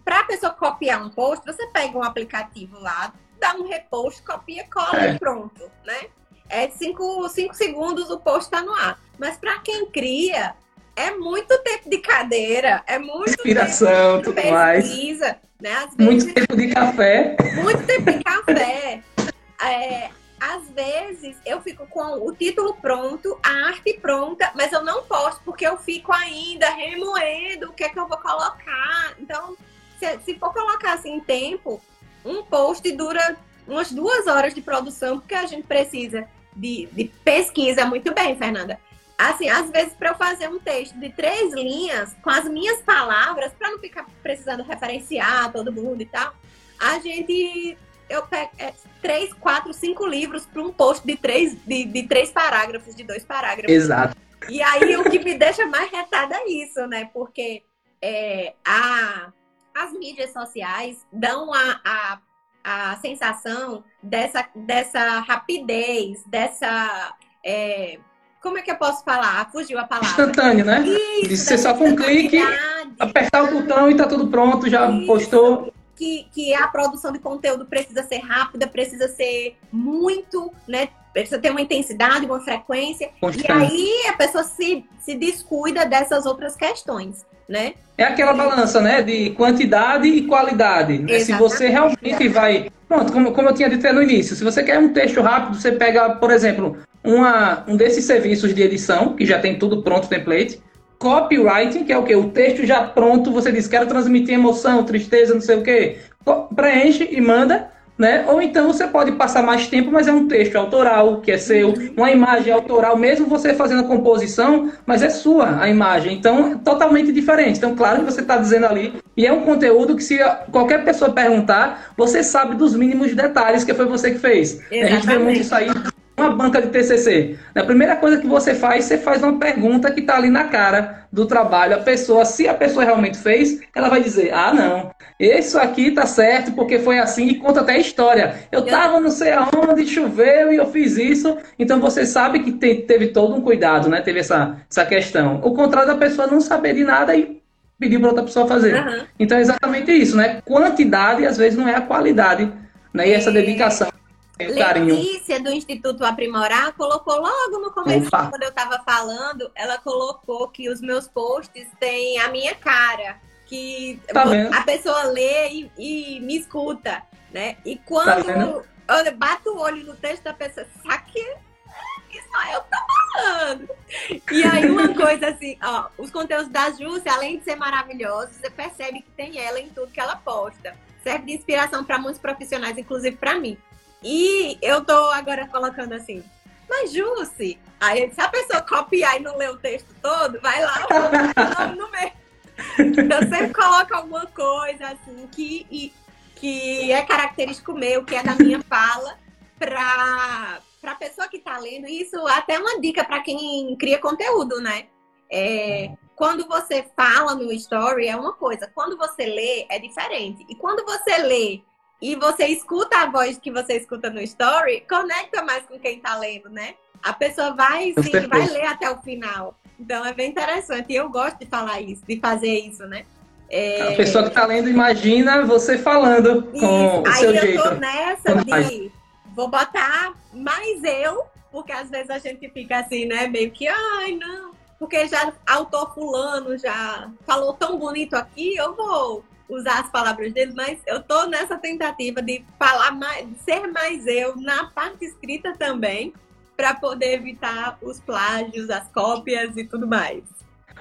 para a pessoa copiar um post, você pega um aplicativo lá, dá um repost, copia, cola é. e pronto, né? é cinco, cinco segundos o post está no ar. Mas para quem cria, é muito tempo de cadeira, é muito inspiração, tempo de pesquisa, mais. Né? Vezes, muito tempo de café. Muito tempo de café. É, às vezes eu fico com o título pronto, a arte pronta, mas eu não posto porque eu fico ainda remoendo o que é que eu vou colocar. Então, se, se for colocar assim em tempo, um post dura umas duas horas de produção, porque a gente precisa de, de pesquisa muito bem, Fernanda. Assim, às vezes, para eu fazer um texto de três linhas, com as minhas palavras, para não ficar precisando referenciar todo mundo e tal, a gente. Eu pego é, três, quatro, cinco livros para um post de três, de, de três parágrafos, de dois parágrafos. Exato. E aí, o que me deixa mais retada é isso, né? Porque é, a, as mídias sociais dão a, a a sensação dessa, dessa rapidez, dessa. É, como é que eu posso falar? Fugiu a palavra. Instantâneo, né? Isso, de ser só com um clique, apertar o botão e tá tudo pronto, já Isso. postou. Que, que a produção de conteúdo precisa ser rápida, precisa ser muito, né? Precisa ter uma intensidade, uma frequência. Constante. E aí a pessoa se, se descuida dessas outras questões né? É aquela balança, né, de quantidade e qualidade. Né? Se você realmente vai, pronto, como, como eu tinha dito no início, se você quer um texto rápido, você pega, por exemplo, uma, um desses serviços de edição que já tem tudo pronto, template. Copywriting, que é o que? O texto já pronto, você diz, quero transmitir emoção, tristeza, não sei o quê. Preenche e manda né? Ou então você pode passar mais tempo, mas é um texto autoral, que é seu, uma imagem autoral, mesmo você fazendo a composição, mas é sua a imagem. Então, é totalmente diferente. Então, claro que você está dizendo ali, e é um conteúdo que se qualquer pessoa perguntar, você sabe dos mínimos detalhes que foi você que fez. Exatamente. A gente muito isso aí uma banca de TCC. A primeira coisa que você faz, você faz uma pergunta que está ali na cara do trabalho. A pessoa, se a pessoa realmente fez, ela vai dizer: ah, não, isso aqui tá certo porque foi assim e conta até a história. Eu tava não sei aonde, choveu e eu fiz isso. Então você sabe que te, teve todo um cuidado, né? Teve essa, essa questão. O contrário da pessoa não saber de nada e pedir para outra pessoa fazer. Uhum. Então é exatamente isso, né? Quantidade às vezes não é a qualidade, né? E essa dedicação Letícia, do Instituto Aprimorar, colocou logo no começo, Opa. quando eu estava falando, ela colocou que os meus posts têm a minha cara. Que tá a pessoa lê e, e, me escuta, né? E quando tá eu bato o olho no texto da pessoa, sabe que isso eu tô falando. E aí uma coisa assim, ó, os conteúdos da Júcia, além de ser maravilhosos, você percebe que tem ela em tudo que ela posta. Serve de inspiração para muitos profissionais, inclusive para mim. E eu tô agora colocando assim, mas Jussi, aí se a pessoa copiar e não ler o texto todo, vai lá no meio. Eu sempre coloco alguma coisa assim que, e, que é característico meu, que é da minha fala, para a pessoa que está lendo. Isso até uma dica para quem cria conteúdo, né? É, quando você fala no story é uma coisa, quando você lê é diferente. E quando você lê e você escuta a voz que você escuta no story, conecta mais com quem tá lendo, né? A pessoa vai sim, vai ler até o final. Então é bem interessante. E eu gosto de falar isso, de fazer isso, né? É... A pessoa que está lendo imagina você falando com o seu jeito. Aí eu tô nessa de vou botar mais eu, porque às vezes a gente fica assim, né, meio que, ai, não, porque já autor fulano já falou tão bonito aqui, eu vou usar as palavras dele, mas eu tô nessa tentativa de falar mais, de ser mais eu na parte escrita também, para poder evitar os plágios, as cópias e tudo mais.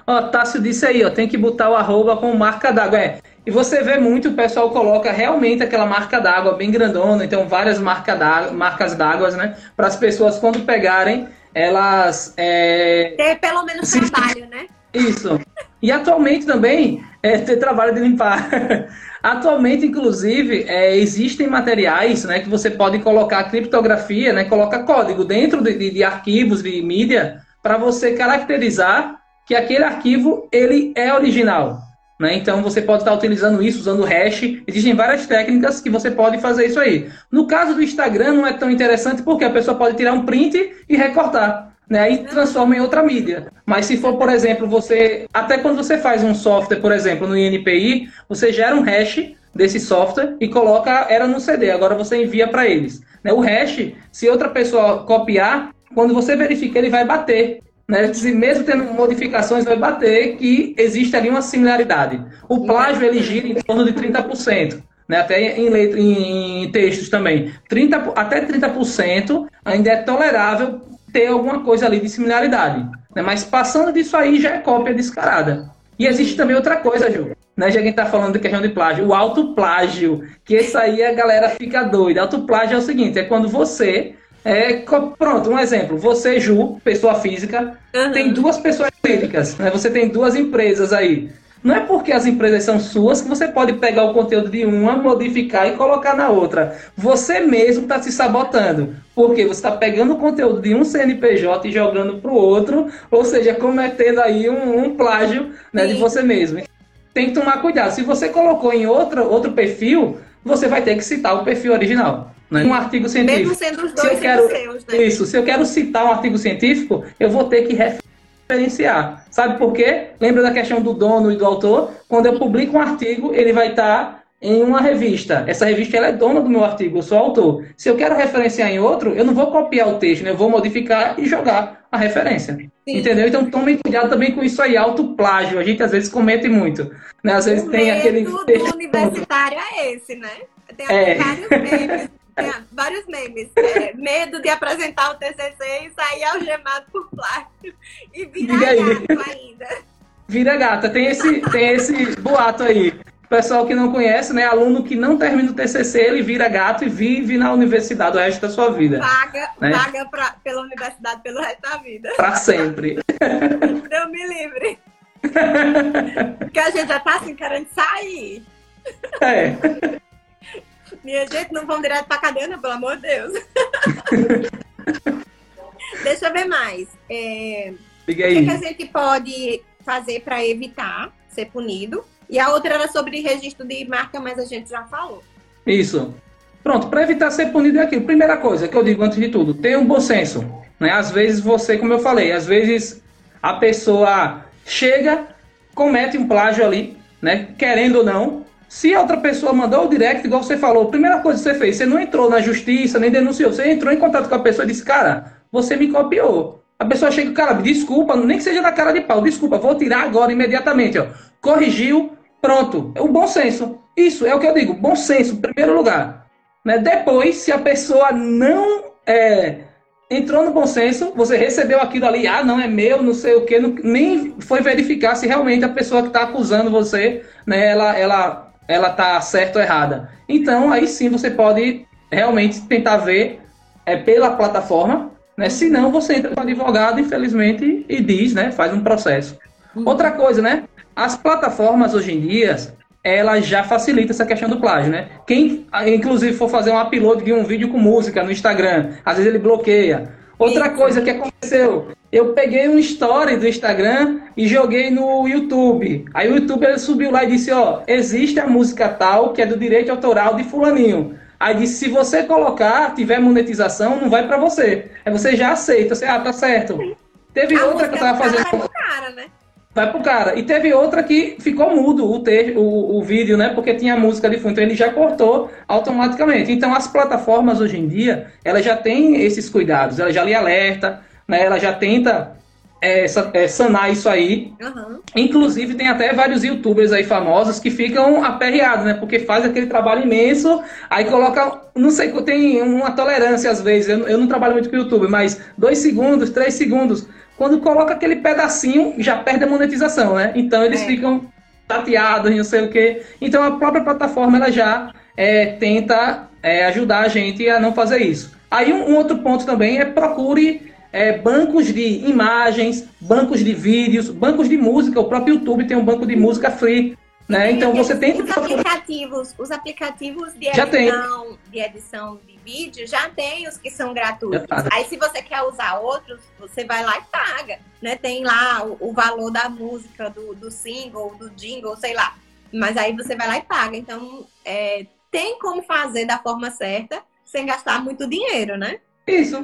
Ó, Tássio disse aí, ó, tem que botar o arroba com marca d'água. É, e você vê muito, o pessoal coloca realmente aquela marca d'água bem grandona, então várias marca marcas d'água, né? Para as pessoas quando pegarem, elas. É... Ter pelo menos trabalho, né? Isso. E atualmente também é ter trabalho de limpar. atualmente, inclusive, é, existem materiais né, que você pode colocar criptografia, né, coloca código dentro de, de, de arquivos de mídia para você caracterizar que aquele arquivo ele é original. Né? Então você pode estar utilizando isso, usando hash. Existem várias técnicas que você pode fazer isso aí. No caso do Instagram não é tão interessante porque a pessoa pode tirar um print e recortar. Né, e transforma em outra mídia. Mas se for, por exemplo, você. Até quando você faz um software, por exemplo, no INPI, você gera um hash desse software e coloca era no CD. Agora você envia para eles. Né? O hash, se outra pessoa copiar, quando você verifica, ele vai bater né? mesmo tendo modificações, vai bater que existe ali uma similaridade. O plágio ele gira em torno de 30%. Né, até em, letra, em textos também. 30, até 30% ainda é tolerável ter alguma coisa ali de similaridade. Né, mas passando disso aí já é cópia descarada. E existe também outra coisa, Ju. Né, já que a gente tá falando de questão de plágio. O autoplágio, que esse aí a galera fica doida. Autoplágio é o seguinte, é quando você é, pronto, um exemplo. Você, Ju, pessoa física, uhum. tem duas pessoas jurídicas, né? Você tem duas empresas aí. Não é porque as empresas são suas que você pode pegar o conteúdo de uma, modificar e colocar na outra. Você mesmo está se sabotando. Porque você está pegando o conteúdo de um CNPJ e jogando para o outro, ou seja, cometendo aí um, um plágio né, de você mesmo. Tem que tomar cuidado. Se você colocou em outro, outro perfil, você vai ter que citar o perfil original. Né? Um artigo científico. Mesmo sendo os dois se eu quero, seus, né? Isso, se eu quero citar um artigo científico, eu vou ter que referenciar. Sabe por quê? Lembra da questão do dono e do autor? Quando eu publico um artigo, ele vai estar em uma revista. Essa revista ela é dona do meu artigo, eu sou autor. Se eu quero referenciar em outro, eu não vou copiar o texto, né? eu vou modificar e jogar a referência. Sim. Entendeu? Então tomem cuidado também com isso aí, autoplágio. A gente às vezes comete muito. Né? Às vezes o tem aquele. O universitário é esse, né? Tem é. vários memes tem vários memes. É, medo de apresentar o TCC e sair algemado por plástico e virar gato ainda. Vira gata. Tem esse, tem esse boato aí. Pessoal que não conhece, né? Aluno que não termina o TCC, ele vira gato e vive na universidade o resto da sua vida. Paga, né? paga pra, pela universidade pelo resto da vida. Pra sempre. Deus me livre. Porque a gente já tá assim querendo sair. É. Minha gente, não vão direto pra cadeia, não, pelo amor de Deus. Deixa eu ver mais. É... O que, que a gente pode fazer para evitar ser punido? E a outra era sobre registro de marca, mas a gente já falou. Isso. Pronto, para evitar ser punido é aquilo. Primeira coisa que eu digo antes de tudo, tenha um bom senso. Né? Às vezes você, como eu falei, às vezes a pessoa chega, comete um plágio ali, né? Querendo ou não, se a outra pessoa mandou o direct, igual você falou, a primeira coisa que você fez, você não entrou na justiça, nem denunciou, você entrou em contato com a pessoa e disse, cara, você me copiou. A pessoa chega, cara, desculpa, nem que seja na cara de pau, desculpa, vou tirar agora imediatamente, ó. Corrigiu, pronto. É o bom senso. Isso é o que eu digo, bom senso, em primeiro lugar. Né? Depois, se a pessoa não é, entrou no bom senso, você recebeu aquilo ali, ah, não é meu, não sei o que, nem foi verificar se realmente a pessoa que está acusando você, né, ela, ela ela tá certa ou errada. Então, aí sim você pode realmente tentar ver é, pela plataforma, né? Se não, você entra com o advogado, infelizmente, e diz, né? Faz um processo. Uhum. Outra coisa, né? As plataformas hoje em dia, ela já facilita essa questão do plágio, né? Quem, inclusive, for fazer um upload de um vídeo com música no Instagram, às vezes ele bloqueia. Outra Isso. coisa que aconteceu, eu peguei um story do Instagram e joguei no YouTube. Aí o YouTube ele subiu lá e disse, ó, existe a música tal que é do direito autoral de fulaninho. Aí disse, se você colocar, tiver monetização, não vai para você. Aí você já aceita, você, ah, tá certo. Teve a outra que eu tava fazendo. Cara, né? Vai pro cara. E teve outra que ficou mudo o, te, o, o vídeo, né? Porque tinha música de fundo, então ele já cortou automaticamente. Então as plataformas hoje em dia, ela já tem esses cuidados, ela já lhe alerta, né? Ela já tenta é, é, sanar isso aí. Uhum. Inclusive, tem até vários youtubers aí famosos que ficam aperreados, né? Porque faz aquele trabalho imenso, aí coloca, não sei, tem uma tolerância às vezes. Eu, eu não trabalho muito com YouTube, mas dois segundos, três segundos quando coloca aquele pedacinho, já perde a monetização, né? Então eles é. ficam tateados, não sei o quê. Então a própria plataforma ela já é, tenta é, ajudar a gente a não fazer isso. Aí um, um outro ponto também é procure é, bancos de imagens, bancos de vídeos, bancos de música. O próprio YouTube tem um banco de música free. Né? Então você tem que os aplicativos, os aplicativos de edição, de edição de vídeo já tem os que são gratuitos. Aí se você quer usar outros, você vai lá e paga, né? Tem lá o, o valor da música, do, do single, do jingle, sei lá. Mas aí você vai lá e paga. Então é, tem como fazer da forma certa sem gastar muito dinheiro, né? Isso.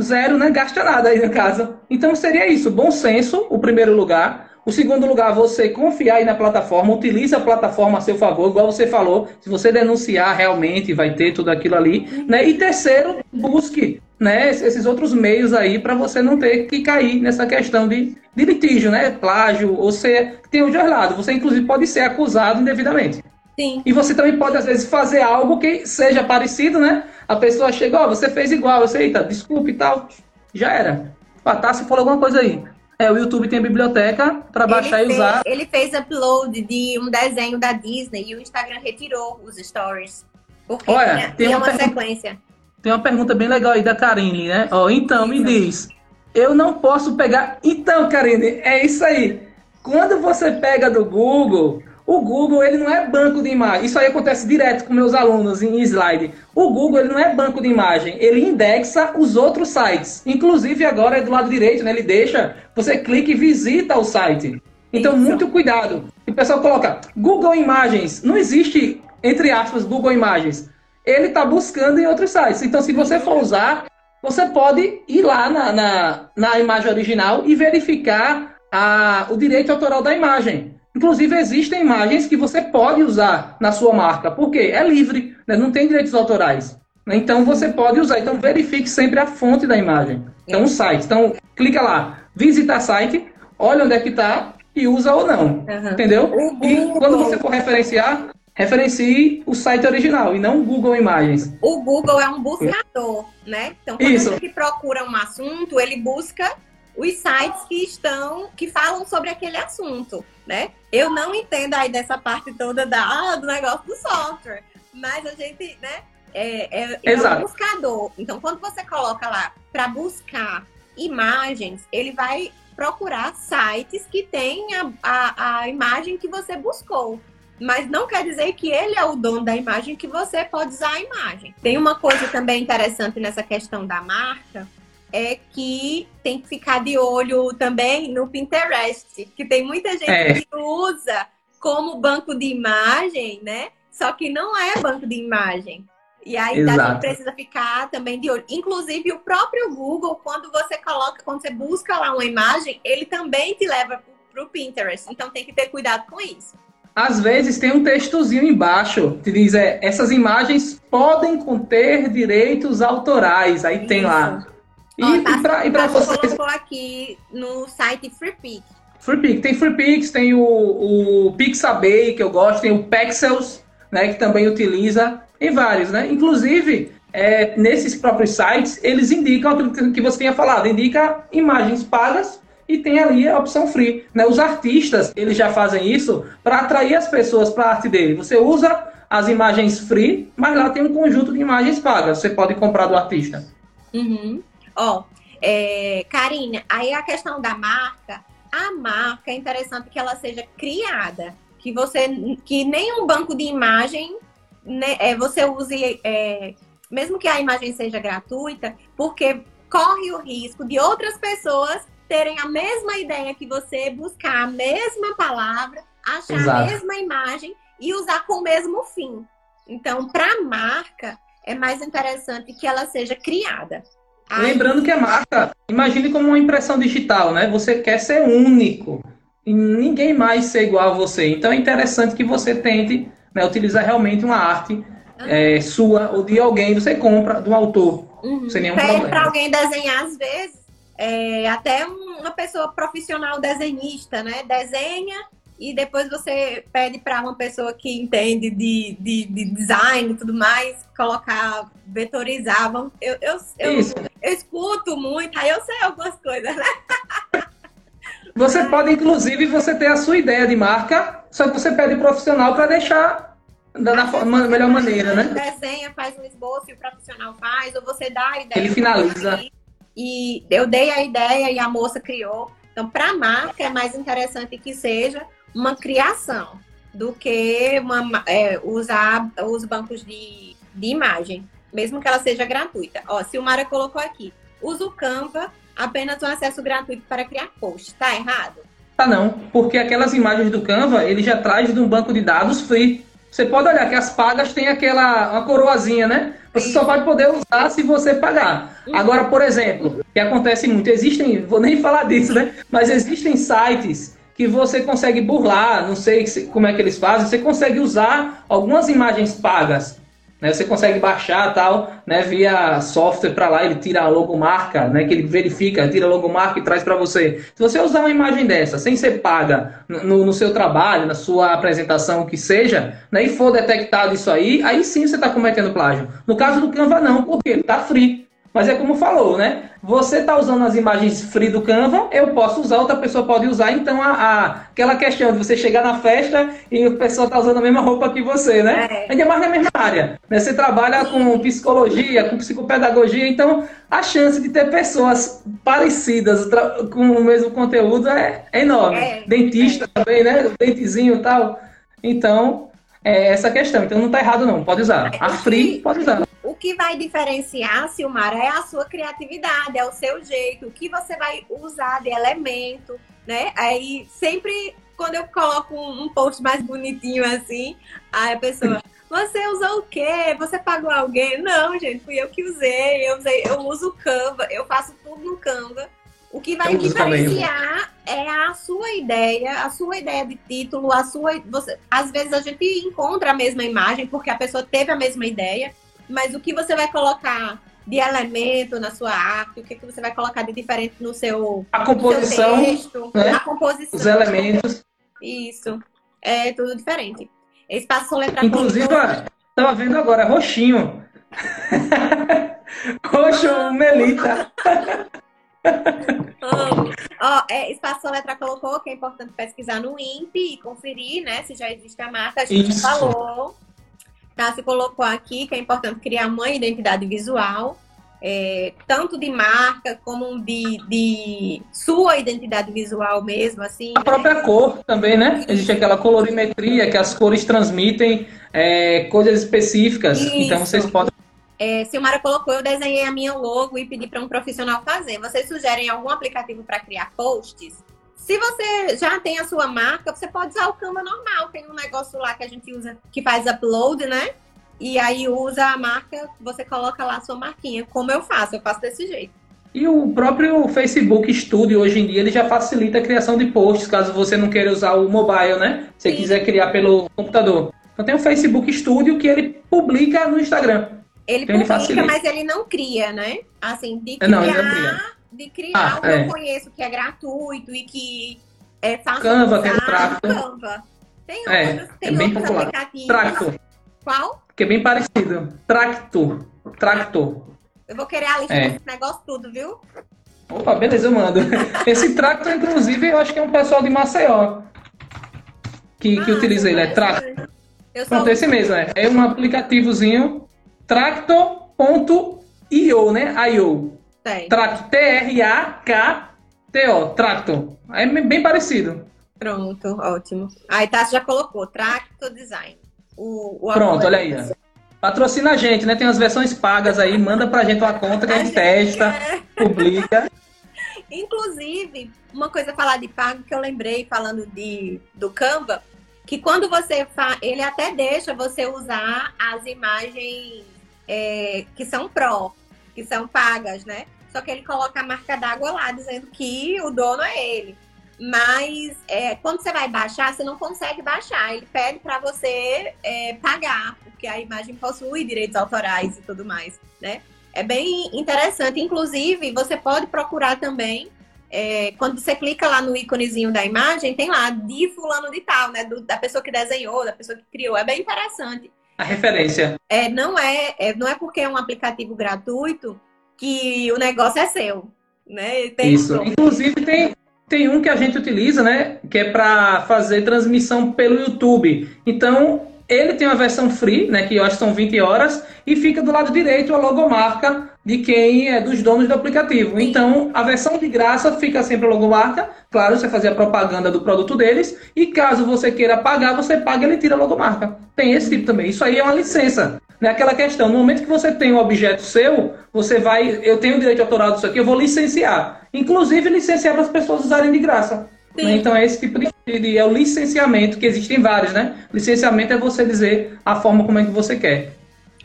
Zero, né? Gasta nada aí no caso. Então seria isso. Bom senso, o primeiro lugar o segundo lugar, você confiar aí na plataforma, utilize a plataforma a seu favor, igual você falou, se você denunciar realmente vai ter tudo aquilo ali, né? E terceiro, busque, né, esses outros meios aí para você não ter que cair nessa questão de, de litígio, né? Plágio, ou ser tem o de lado, você inclusive pode ser acusado indevidamente. Sim. E você também pode, às vezes, fazer algo que seja parecido, né? A pessoa chega, ó, oh, você fez igual, você, eita, desculpe e tal. Já era. Ah, você falou alguma coisa aí. É, o YouTube tem a biblioteca para baixar e usar. Ele fez upload de um desenho da Disney e o Instagram retirou os stories. Porque Olha, tinha, tem uma, uma sequência. Tem uma pergunta bem legal aí da Karine, né? Ó, então, me diz. Eu não posso pegar. Então, Karine, é isso aí. Quando você pega do Google, o Google, ele não é banco de imagem. Isso aí acontece direto com meus alunos em slide. O Google, ele não é banco de imagem. Ele indexa os outros sites. Inclusive, agora é do lado direito, né? Ele deixa, você clica e visita o site. Então, Isso. muito cuidado. E o pessoal coloca Google Imagens. Não existe, entre aspas, Google Imagens. Ele está buscando em outros sites. Então, se você for usar, você pode ir lá na, na, na imagem original e verificar a, o direito autoral da imagem. Inclusive, existem imagens que você pode usar na sua marca, porque é livre, né? não tem direitos autorais. Né? Então, você pode usar. Então, verifique sempre a fonte da imagem. Então, um site. Então, clica lá, visita site, olha onde é que está e usa ou não. Uhum. Entendeu? E quando você for referenciar, referencie o site original e não o Google Imagens. O Google é um buscador, né? Então, quando Isso. gente procura um assunto, ele busca os sites que estão, que falam sobre aquele assunto, né? Eu não entendo aí dessa parte toda da, ah, do negócio do software, mas a gente, né, é, é, é um buscador. Então, quando você coloca lá para buscar imagens, ele vai procurar sites que têm a, a, a imagem que você buscou. Mas não quer dizer que ele é o dono da imagem que você pode usar a imagem. Tem uma coisa também interessante nessa questão da marca, é que tem que ficar de olho também no Pinterest, que tem muita gente é. que usa como banco de imagem, né? Só que não é banco de imagem. E aí Exato. a gente precisa ficar também de olho. Inclusive o próprio Google, quando você coloca, quando você busca lá uma imagem, ele também te leva para o Pinterest. Então tem que ter cuidado com isso. Às vezes tem um textozinho embaixo que diz é, essas imagens podem conter direitos autorais. Aí isso. tem lá e, Ó, tá, e para e pra vocês. colocou aqui no site FreePix. FreePix. Tem FreePix, tem o, o Pixabay, que eu gosto, tem o Pexels, né, que também utiliza, tem vários, né? Inclusive, é, nesses próprios sites, eles indicam aquilo que você tinha falado, indica imagens pagas e tem ali a opção free. Né? Os artistas, eles já fazem isso para atrair as pessoas para a arte dele. Você usa as imagens free, mas lá tem um conjunto de imagens pagas. Você pode comprar do artista. Uhum. Ó, é, Karine, aí a questão da marca, a marca é interessante que ela seja criada, que você, que nenhum banco de imagem, né, é, você use, é, mesmo que a imagem seja gratuita, porque corre o risco de outras pessoas terem a mesma ideia que você, buscar a mesma palavra, achar Exato. a mesma imagem e usar com o mesmo fim. Então, para a marca, é mais interessante que ela seja criada. Lembrando que a marca, imagine como uma impressão digital, né? Você quer ser único. ninguém mais ser igual a você. Então é interessante que você tente né, utilizar realmente uma arte é, sua ou de alguém, você compra do autor, uhum. sem nenhum Pede problema. para alguém desenhar, às vezes, é, até uma pessoa profissional desenhista, né? Desenha e depois você pede para uma pessoa que entende de, de, de, design e tudo mais, colocar, vetorizar. Eu, eu, eu, eu, escuto muito, aí eu sei algumas coisas, né? Você pode, inclusive, você ter a sua ideia de marca, só que você pede profissional para deixar da, da melhor maneira, né? Desenha, faz um esboço e o profissional faz, ou você dá a ideia. Ele finaliza. E eu dei a ideia e a moça criou. Então, para a marca, é mais interessante que seja uma criação do que uma, é, usar os bancos de, de imagem, mesmo que ela seja gratuita. Ó, Silmara colocou aqui, usa o Canva apenas um acesso gratuito para criar post. Tá errado? Tá não, porque aquelas imagens do Canva, ele já traz de um banco de dados free. Você pode olhar que as pagas têm aquela uma coroazinha, né? Você só vai poder usar se você pagar. Agora, por exemplo, que acontece muito, existem, vou nem falar disso, né? Mas existem sites que você consegue burlar, não sei como é que eles fazem, você consegue usar algumas imagens pagas. Né? Você consegue baixar tal, né? Via software para lá, ele tira a logomarca, né? Que ele verifica, tira a logomarca e traz para você. Se você usar uma imagem dessa, sem ser paga no, no, seu trabalho, na sua apresentação, o que seja, né? E for detectado isso aí, aí sim você está cometendo plágio. No caso do Canva, não, porque está free. Mas é como falou, né? Você está usando as imagens free do Canva, eu posso usar, outra pessoa pode usar. Então, a, a aquela questão de você chegar na festa e a pessoa está usando a mesma roupa que você, né? É. Ainda mais na mesma área. Né? Você trabalha com psicologia, com psicopedagogia, então a chance de ter pessoas parecidas com o mesmo conteúdo é, é enorme. É. Dentista é. também, né? Dentezinho e tal. Então, é essa questão. Então não está errado, não. Pode usar. A free, pode usar o que vai diferenciar, Silmara, é a sua criatividade, é o seu jeito, o que você vai usar de elemento, né? Aí sempre quando eu coloco um, post mais bonitinho assim, aí a pessoa, você usou o quê? Você pagou alguém? Não, gente, fui eu que usei. Eu usei, eu uso o Canva, eu faço tudo no Canva. O que vai diferenciar é a sua ideia, a sua ideia de título, a sua. Você, às vezes a gente encontra a mesma imagem porque a pessoa teve a mesma ideia, mas o que você vai colocar de elemento na sua arte, o que, que você vai colocar de diferente no seu, a composição, texto, né? a composição. Os elementos. Isso. É tudo diferente. Espaço letra Inclusive, estava vendo agora, roxinho. Roxo. Melita. Ó, é, Espaço Letra colocou que é importante pesquisar no INPE e conferir, né, se já existe a marca. A gente Isso. falou. Tá? Se colocou aqui que é importante criar uma identidade visual, é, tanto de marca como de, de, sua identidade visual mesmo, assim. A né? própria cor também, né? Existe aquela colorimetria que as cores transmitem é, coisas específicas. Isso. Então vocês podem. É, Silmara colocou, eu desenhei a minha logo e pedi para um profissional fazer. Vocês sugerem algum aplicativo para criar posts? Se você já tem a sua marca, você pode usar o Canva normal. Tem um negócio lá que a gente usa que faz upload, né? E aí usa a marca, você coloca lá a sua marquinha. Como eu faço? Eu faço desse jeito. E o próprio Facebook Studio, hoje em dia, ele já facilita a criação de posts, caso você não queira usar o mobile, né? Se Sim. quiser criar pelo computador. Então tem o Facebook Studio que ele publica no Instagram. Ele então, publica, ele mas ele não cria, né? Assim, de criar... Não, ele não cria de criar ah, o é. eu conheço que é gratuito e que é fácil Canva, que é prático. Canva. Tem é, outros, tem é bem popular. aplicativos. Tractor. Qual? Que é bem parecido. Tractor. Tractor. Eu vou querer a lista é. desse negócio tudo, viu? Opa, beleza, eu mando. Esse Tractor, inclusive, eu acho que é um pessoal de Maceió que, ah, que utiliza ele. É Tractor. Pronto, esse mesmo, é. É um aplicativozinho tractor.io, né? IO. Tem. Tracto, T-R-A-K-T-O, Tracto. É bem parecido. Pronto, ótimo. Aí Tassi já colocou, Tracto Design. O, o Pronto, olha aí. Patrocina a gente, né? Tem as versões pagas aí, manda pra gente uma conta que a, a gente, testa, é. publica. Inclusive, uma coisa falar de pago que eu lembrei falando de, do Canva, que quando você faz, ele até deixa você usar as imagens é, que são pró, que são pagas, né? Só que ele coloca a marca d'água lá, dizendo que o dono é ele. mas é, quando você vai baixar, você não consegue baixar. Ele pede para você é, pagar, porque a imagem possui direitos autorais e tudo mais, né? É bem interessante. Inclusive, você pode procurar também. É, quando você clica lá no íconezinho da imagem, tem lá de fulano de tal, né? Do, da pessoa que desenhou, da pessoa que criou. É bem interessante. A referência. É, não é, é não é porque é um aplicativo gratuito que o negócio é seu, né? Tem Isso. Inclusive tem tem um que a gente utiliza, né? Que é para fazer transmissão pelo YouTube. Então, ele tem uma versão free, né? Que eu acho que são 20 horas, e fica do lado direito a logomarca de quem é dos donos do aplicativo. Então, a versão de graça fica sempre a logomarca. Claro, você fazia propaganda do produto deles. E caso você queira pagar, você paga e ele tira a logomarca. Tem esse tipo também. Isso aí é uma licença. Não é aquela questão. No momento que você tem um objeto seu, você vai. Eu tenho o direito autoral disso aqui, eu vou licenciar. Inclusive, licenciar para as pessoas usarem de graça. Né? Então, é esse tipo de. É o licenciamento, que existem vários, né? Licenciamento é você dizer a forma como é que você quer.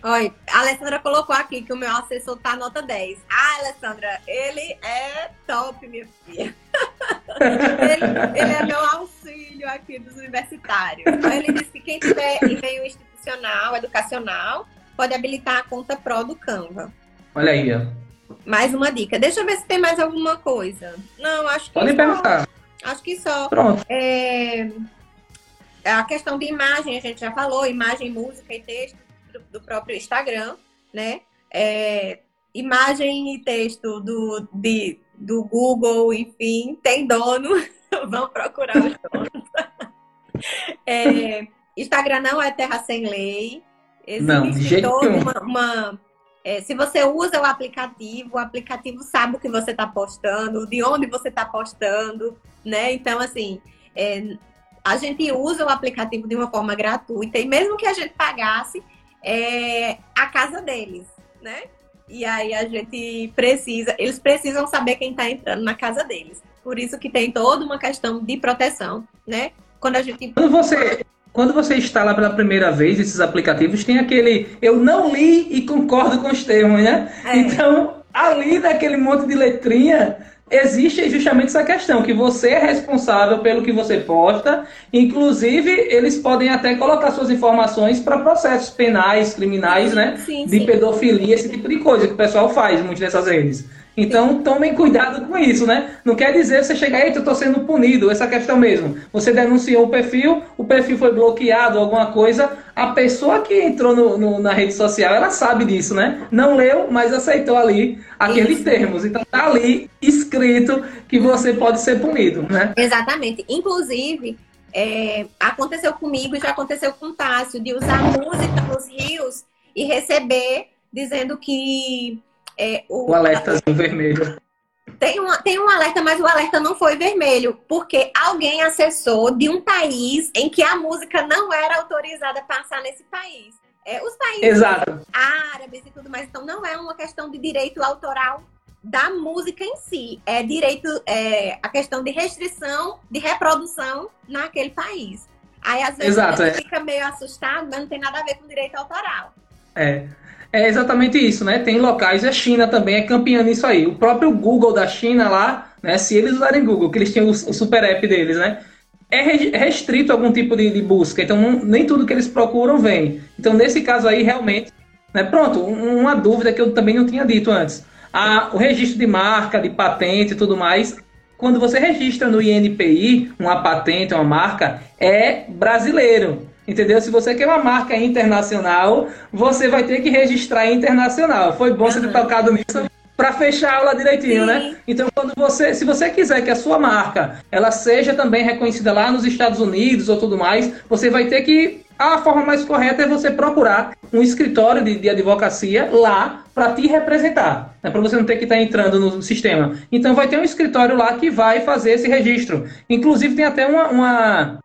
Oi, a Alessandra colocou aqui que o meu assessor tá nota 10. Ah, Alessandra, ele é top, minha filha. ele, ele, é meu auxílio aqui dos universitários. Então, ele disse que quem tiver e-mail institucional, educacional, pode habilitar a conta Pro do Canva. Olha aí, ó. Mais uma dica. Deixa eu ver se tem mais alguma coisa. Não, acho que Pode perguntar. Acho que só. Pronto. É... A questão de imagem, a gente já falou, imagem, música e texto do próprio Instagram, né? É... Imagem e texto do, de, do Google, enfim, tem dono. Vão procurar os donos. é... Instagram não é terra sem lei. Existe não, de jeito toda uma, uma é, se você usa o aplicativo, o aplicativo sabe o que você está postando, de onde você está postando, né? Então, assim, é, a gente usa o aplicativo de uma forma gratuita e mesmo que a gente pagasse, é a casa deles, né? E aí a gente precisa, eles precisam saber quem está entrando na casa deles. Por isso que tem toda uma questão de proteção, né? Quando a gente. Quando você, quando você instala pela primeira vez esses aplicativos, tem aquele eu não li e concordo com os termos, né? É. Então, ali daquele monte de letrinha, existe justamente essa questão, que você é responsável pelo que você posta, inclusive eles podem até colocar suas informações para processos penais, criminais, né? Sim, de sim. pedofilia, esse tipo de coisa que o pessoal faz muitas dessas redes. Então tomem cuidado com isso, né? Não quer dizer você chegar, eita, eu estou sendo punido, essa questão mesmo. Você denunciou o perfil, o perfil foi bloqueado, alguma coisa, a pessoa que entrou no, no, na rede social, ela sabe disso, né? Não leu, mas aceitou ali aqueles isso. termos. Então tá ali escrito que você pode ser punido, né? Exatamente. Inclusive, é, aconteceu comigo, já aconteceu com o Tássio, de usar música nos rios e receber dizendo que é, o, o alertazinho vermelho. Tem um, tem um alerta, mas o alerta não foi vermelho, porque alguém acessou de um país em que a música não era autorizada a passar nesse país. É, os países Exato. árabes e tudo mais, então não é uma questão de direito autoral da música em si, é direito, é a questão de restrição de reprodução naquele país. Aí às vezes Exato, é. fica meio assustado, mas não tem nada a ver com direito autoral. É. É exatamente isso, né? Tem locais, a China também é campeã nisso aí. O próprio Google da China lá, né? Se eles usarem Google, que eles tinham o, super app deles, né? É restrito algum tipo de, de busca, então não, nem tudo que eles procuram vem. Então, nesse caso aí, realmente, né? Pronto, uma dúvida que eu também não tinha dito antes. A, o registro de marca, de patente e tudo mais, quando você registra no INPI uma patente, uma marca, é brasileiro. Entendeu? Se você quer uma marca internacional, você vai ter que registrar internacional. Foi bom uhum. você ter tocado nisso para fechar a aula direitinho, né? Sim. né? Então, quando você, se você quiser que a sua marca ela seja também reconhecida lá nos Estados Unidos ou tudo mais, você vai ter que a forma mais correta é você procurar um escritório de, de advocacia lá para te representar, né? para você não ter que estar tá entrando no sistema. Então vai ter um escritório lá que vai fazer esse registro. Inclusive tem até uma, uma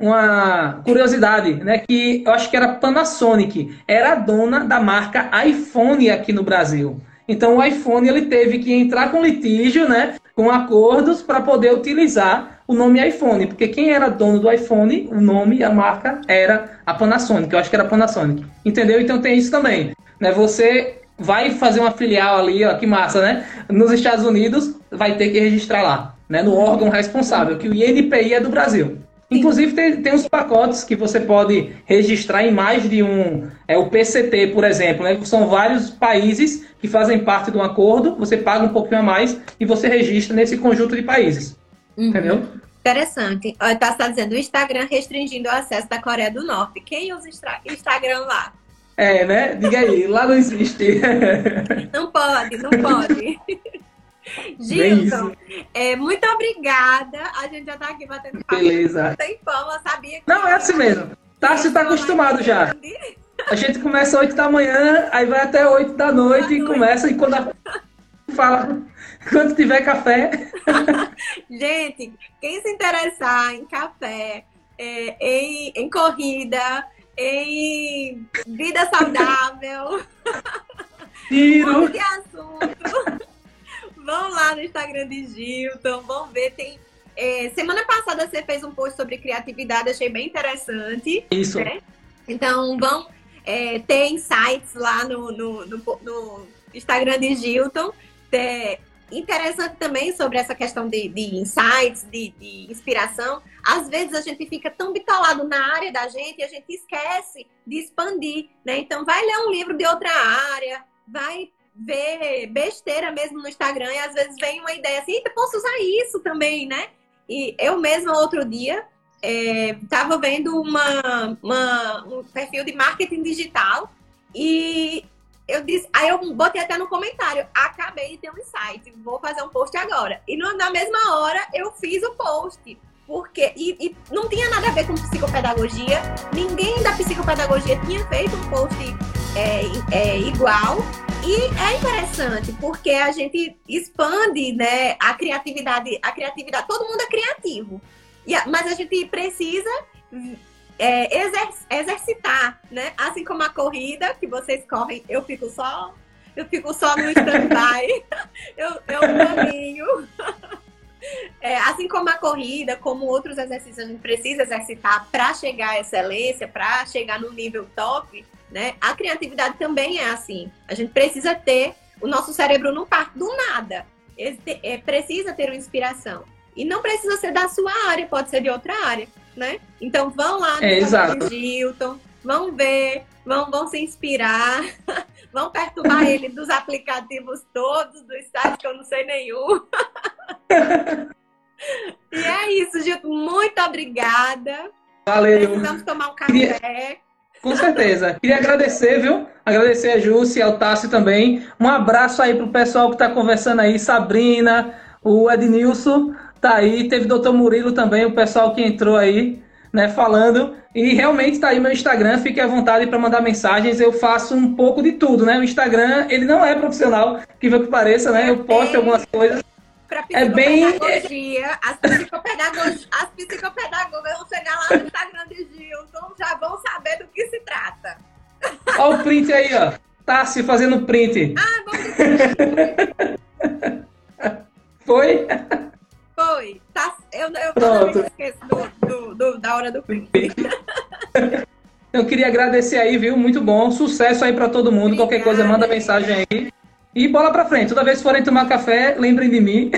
uma curiosidade, né? Que eu acho que era Panasonic, era a dona da marca iPhone aqui no Brasil. Então o iPhone ele teve que entrar com litígio, né? Com acordos para poder utilizar o nome iPhone, porque quem era dono do iPhone, o nome, a marca era a Panasonic. Eu acho que era Panasonic. Entendeu? Então tem isso também, né? Você vai fazer uma filial ali, ó, que massa, né? Nos Estados Unidos, vai ter que registrar lá. né, no órgão responsável, que o INPI é do Brasil. Inclusive, tem, tem uns pacotes que você pode registrar em mais de um. É o PCT, por exemplo, né? São vários países que fazem parte de um acordo, você paga um pouquinho a mais e você registra nesse conjunto de países. Uhum. Entendeu? Interessante. Está tá dizendo o Instagram restringindo o acesso da Coreia do Norte. Quem usa Instagram lá? É, né? Diga aí, lá não existe. Não pode, não pode. Gilson, é, muito obrigada. A gente já tá aqui batendo papo. Beleza. Tem pão, eu sabia que. Não, é assim mesmo. Tássio tá acostumado já. A gente começa às 8 da manhã, aí vai até 8 da noite e começa, e quando a... fala, quando tiver café. gente, quem se interessar em café, é, em, em corrida, em vida saudável. Tiro. de assunto. Vão lá no Instagram de Gilton, vão ver. Tem, é, semana passada você fez um post sobre criatividade, achei bem interessante. Isso. Né? Então, vão é, ter insights lá no, no, no, no Instagram de Gilton. Ter, interessante também sobre essa questão de, de insights, de, de, inspiração. Às vezes a gente fica tão bitolado na área da gente e a gente esquece de expandir, né? Então vai ler um livro de outra área, vai ver besteira mesmo no Instagram e às vezes vem uma ideia assim, posso usar isso também, né? E eu mesma outro dia estava é, vendo uma, uma, um perfil de marketing digital e eu disse, aí eu botei até no comentário, acabei de ter um insight, vou fazer um post agora. E na mesma hora eu fiz o post. Porque, e, e não tinha nada a ver com psicopedagogia, ninguém da psicopedagogia tinha feito um post é, é, igual. E é interessante, porque a gente expande né, a criatividade, a criatividade, todo mundo é criativo. Mas a gente precisa é, exer, exercitar, né? Assim como a corrida, que vocês correm, eu fico só, eu fico só no stand-by, eu, eu caminho. É, assim como a corrida, como outros exercícios, a gente precisa exercitar para chegar à excelência, para chegar no nível top, né? A criatividade também é assim. A gente precisa ter, o nosso cérebro não parte do nada. É, precisa ter uma inspiração. E não precisa ser da sua área, pode ser de outra área, né? Então vão lá no é, Gilton, vão ver, vão, vão se inspirar, vão perturbar ele dos aplicativos todos, dos sites que eu não sei nenhum. e é isso, Gilton. Muito obrigada. Valeu. Precisamos tomar um café. Com certeza. Queria agradecer, viu? Agradecer a Júcia e ao Tássio também. Um abraço aí pro pessoal que está conversando aí, Sabrina, o Ednilson tá aí, teve o doutor Murilo também, o pessoal que entrou aí, né, falando. E realmente tá aí meu Instagram, fique à vontade para mandar mensagens. Eu faço um pouco de tudo, né? O Instagram, ele não é profissional, que que pareça, né? Eu posto algumas coisas para é bem as psicopedagogas, as psicopedagogas vão chegar lá no Instagram de Gilson, já vão saber do que se trata. Olha o print aí, ó. Tassi fazendo print. Ah, vamos Foi? Foi. Tá, eu, eu Pronto. esqueço do, do, do, da hora do print. Eu queria agradecer aí, viu? Muito bom. Sucesso aí para todo mundo. Obrigada. Qualquer coisa, manda mensagem aí. E bola pra frente. Toda vez que forem tomar café, lembrem de mim.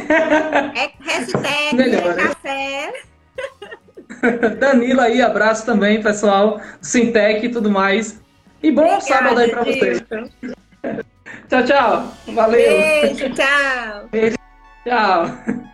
É hashtag Melhor, é café. Danilo aí, abraço também, pessoal. Sintec e tudo mais. E bom Obrigada, sábado aí pra vocês. tchau, tchau. Valeu. Beijo, tchau. Beijo, tchau.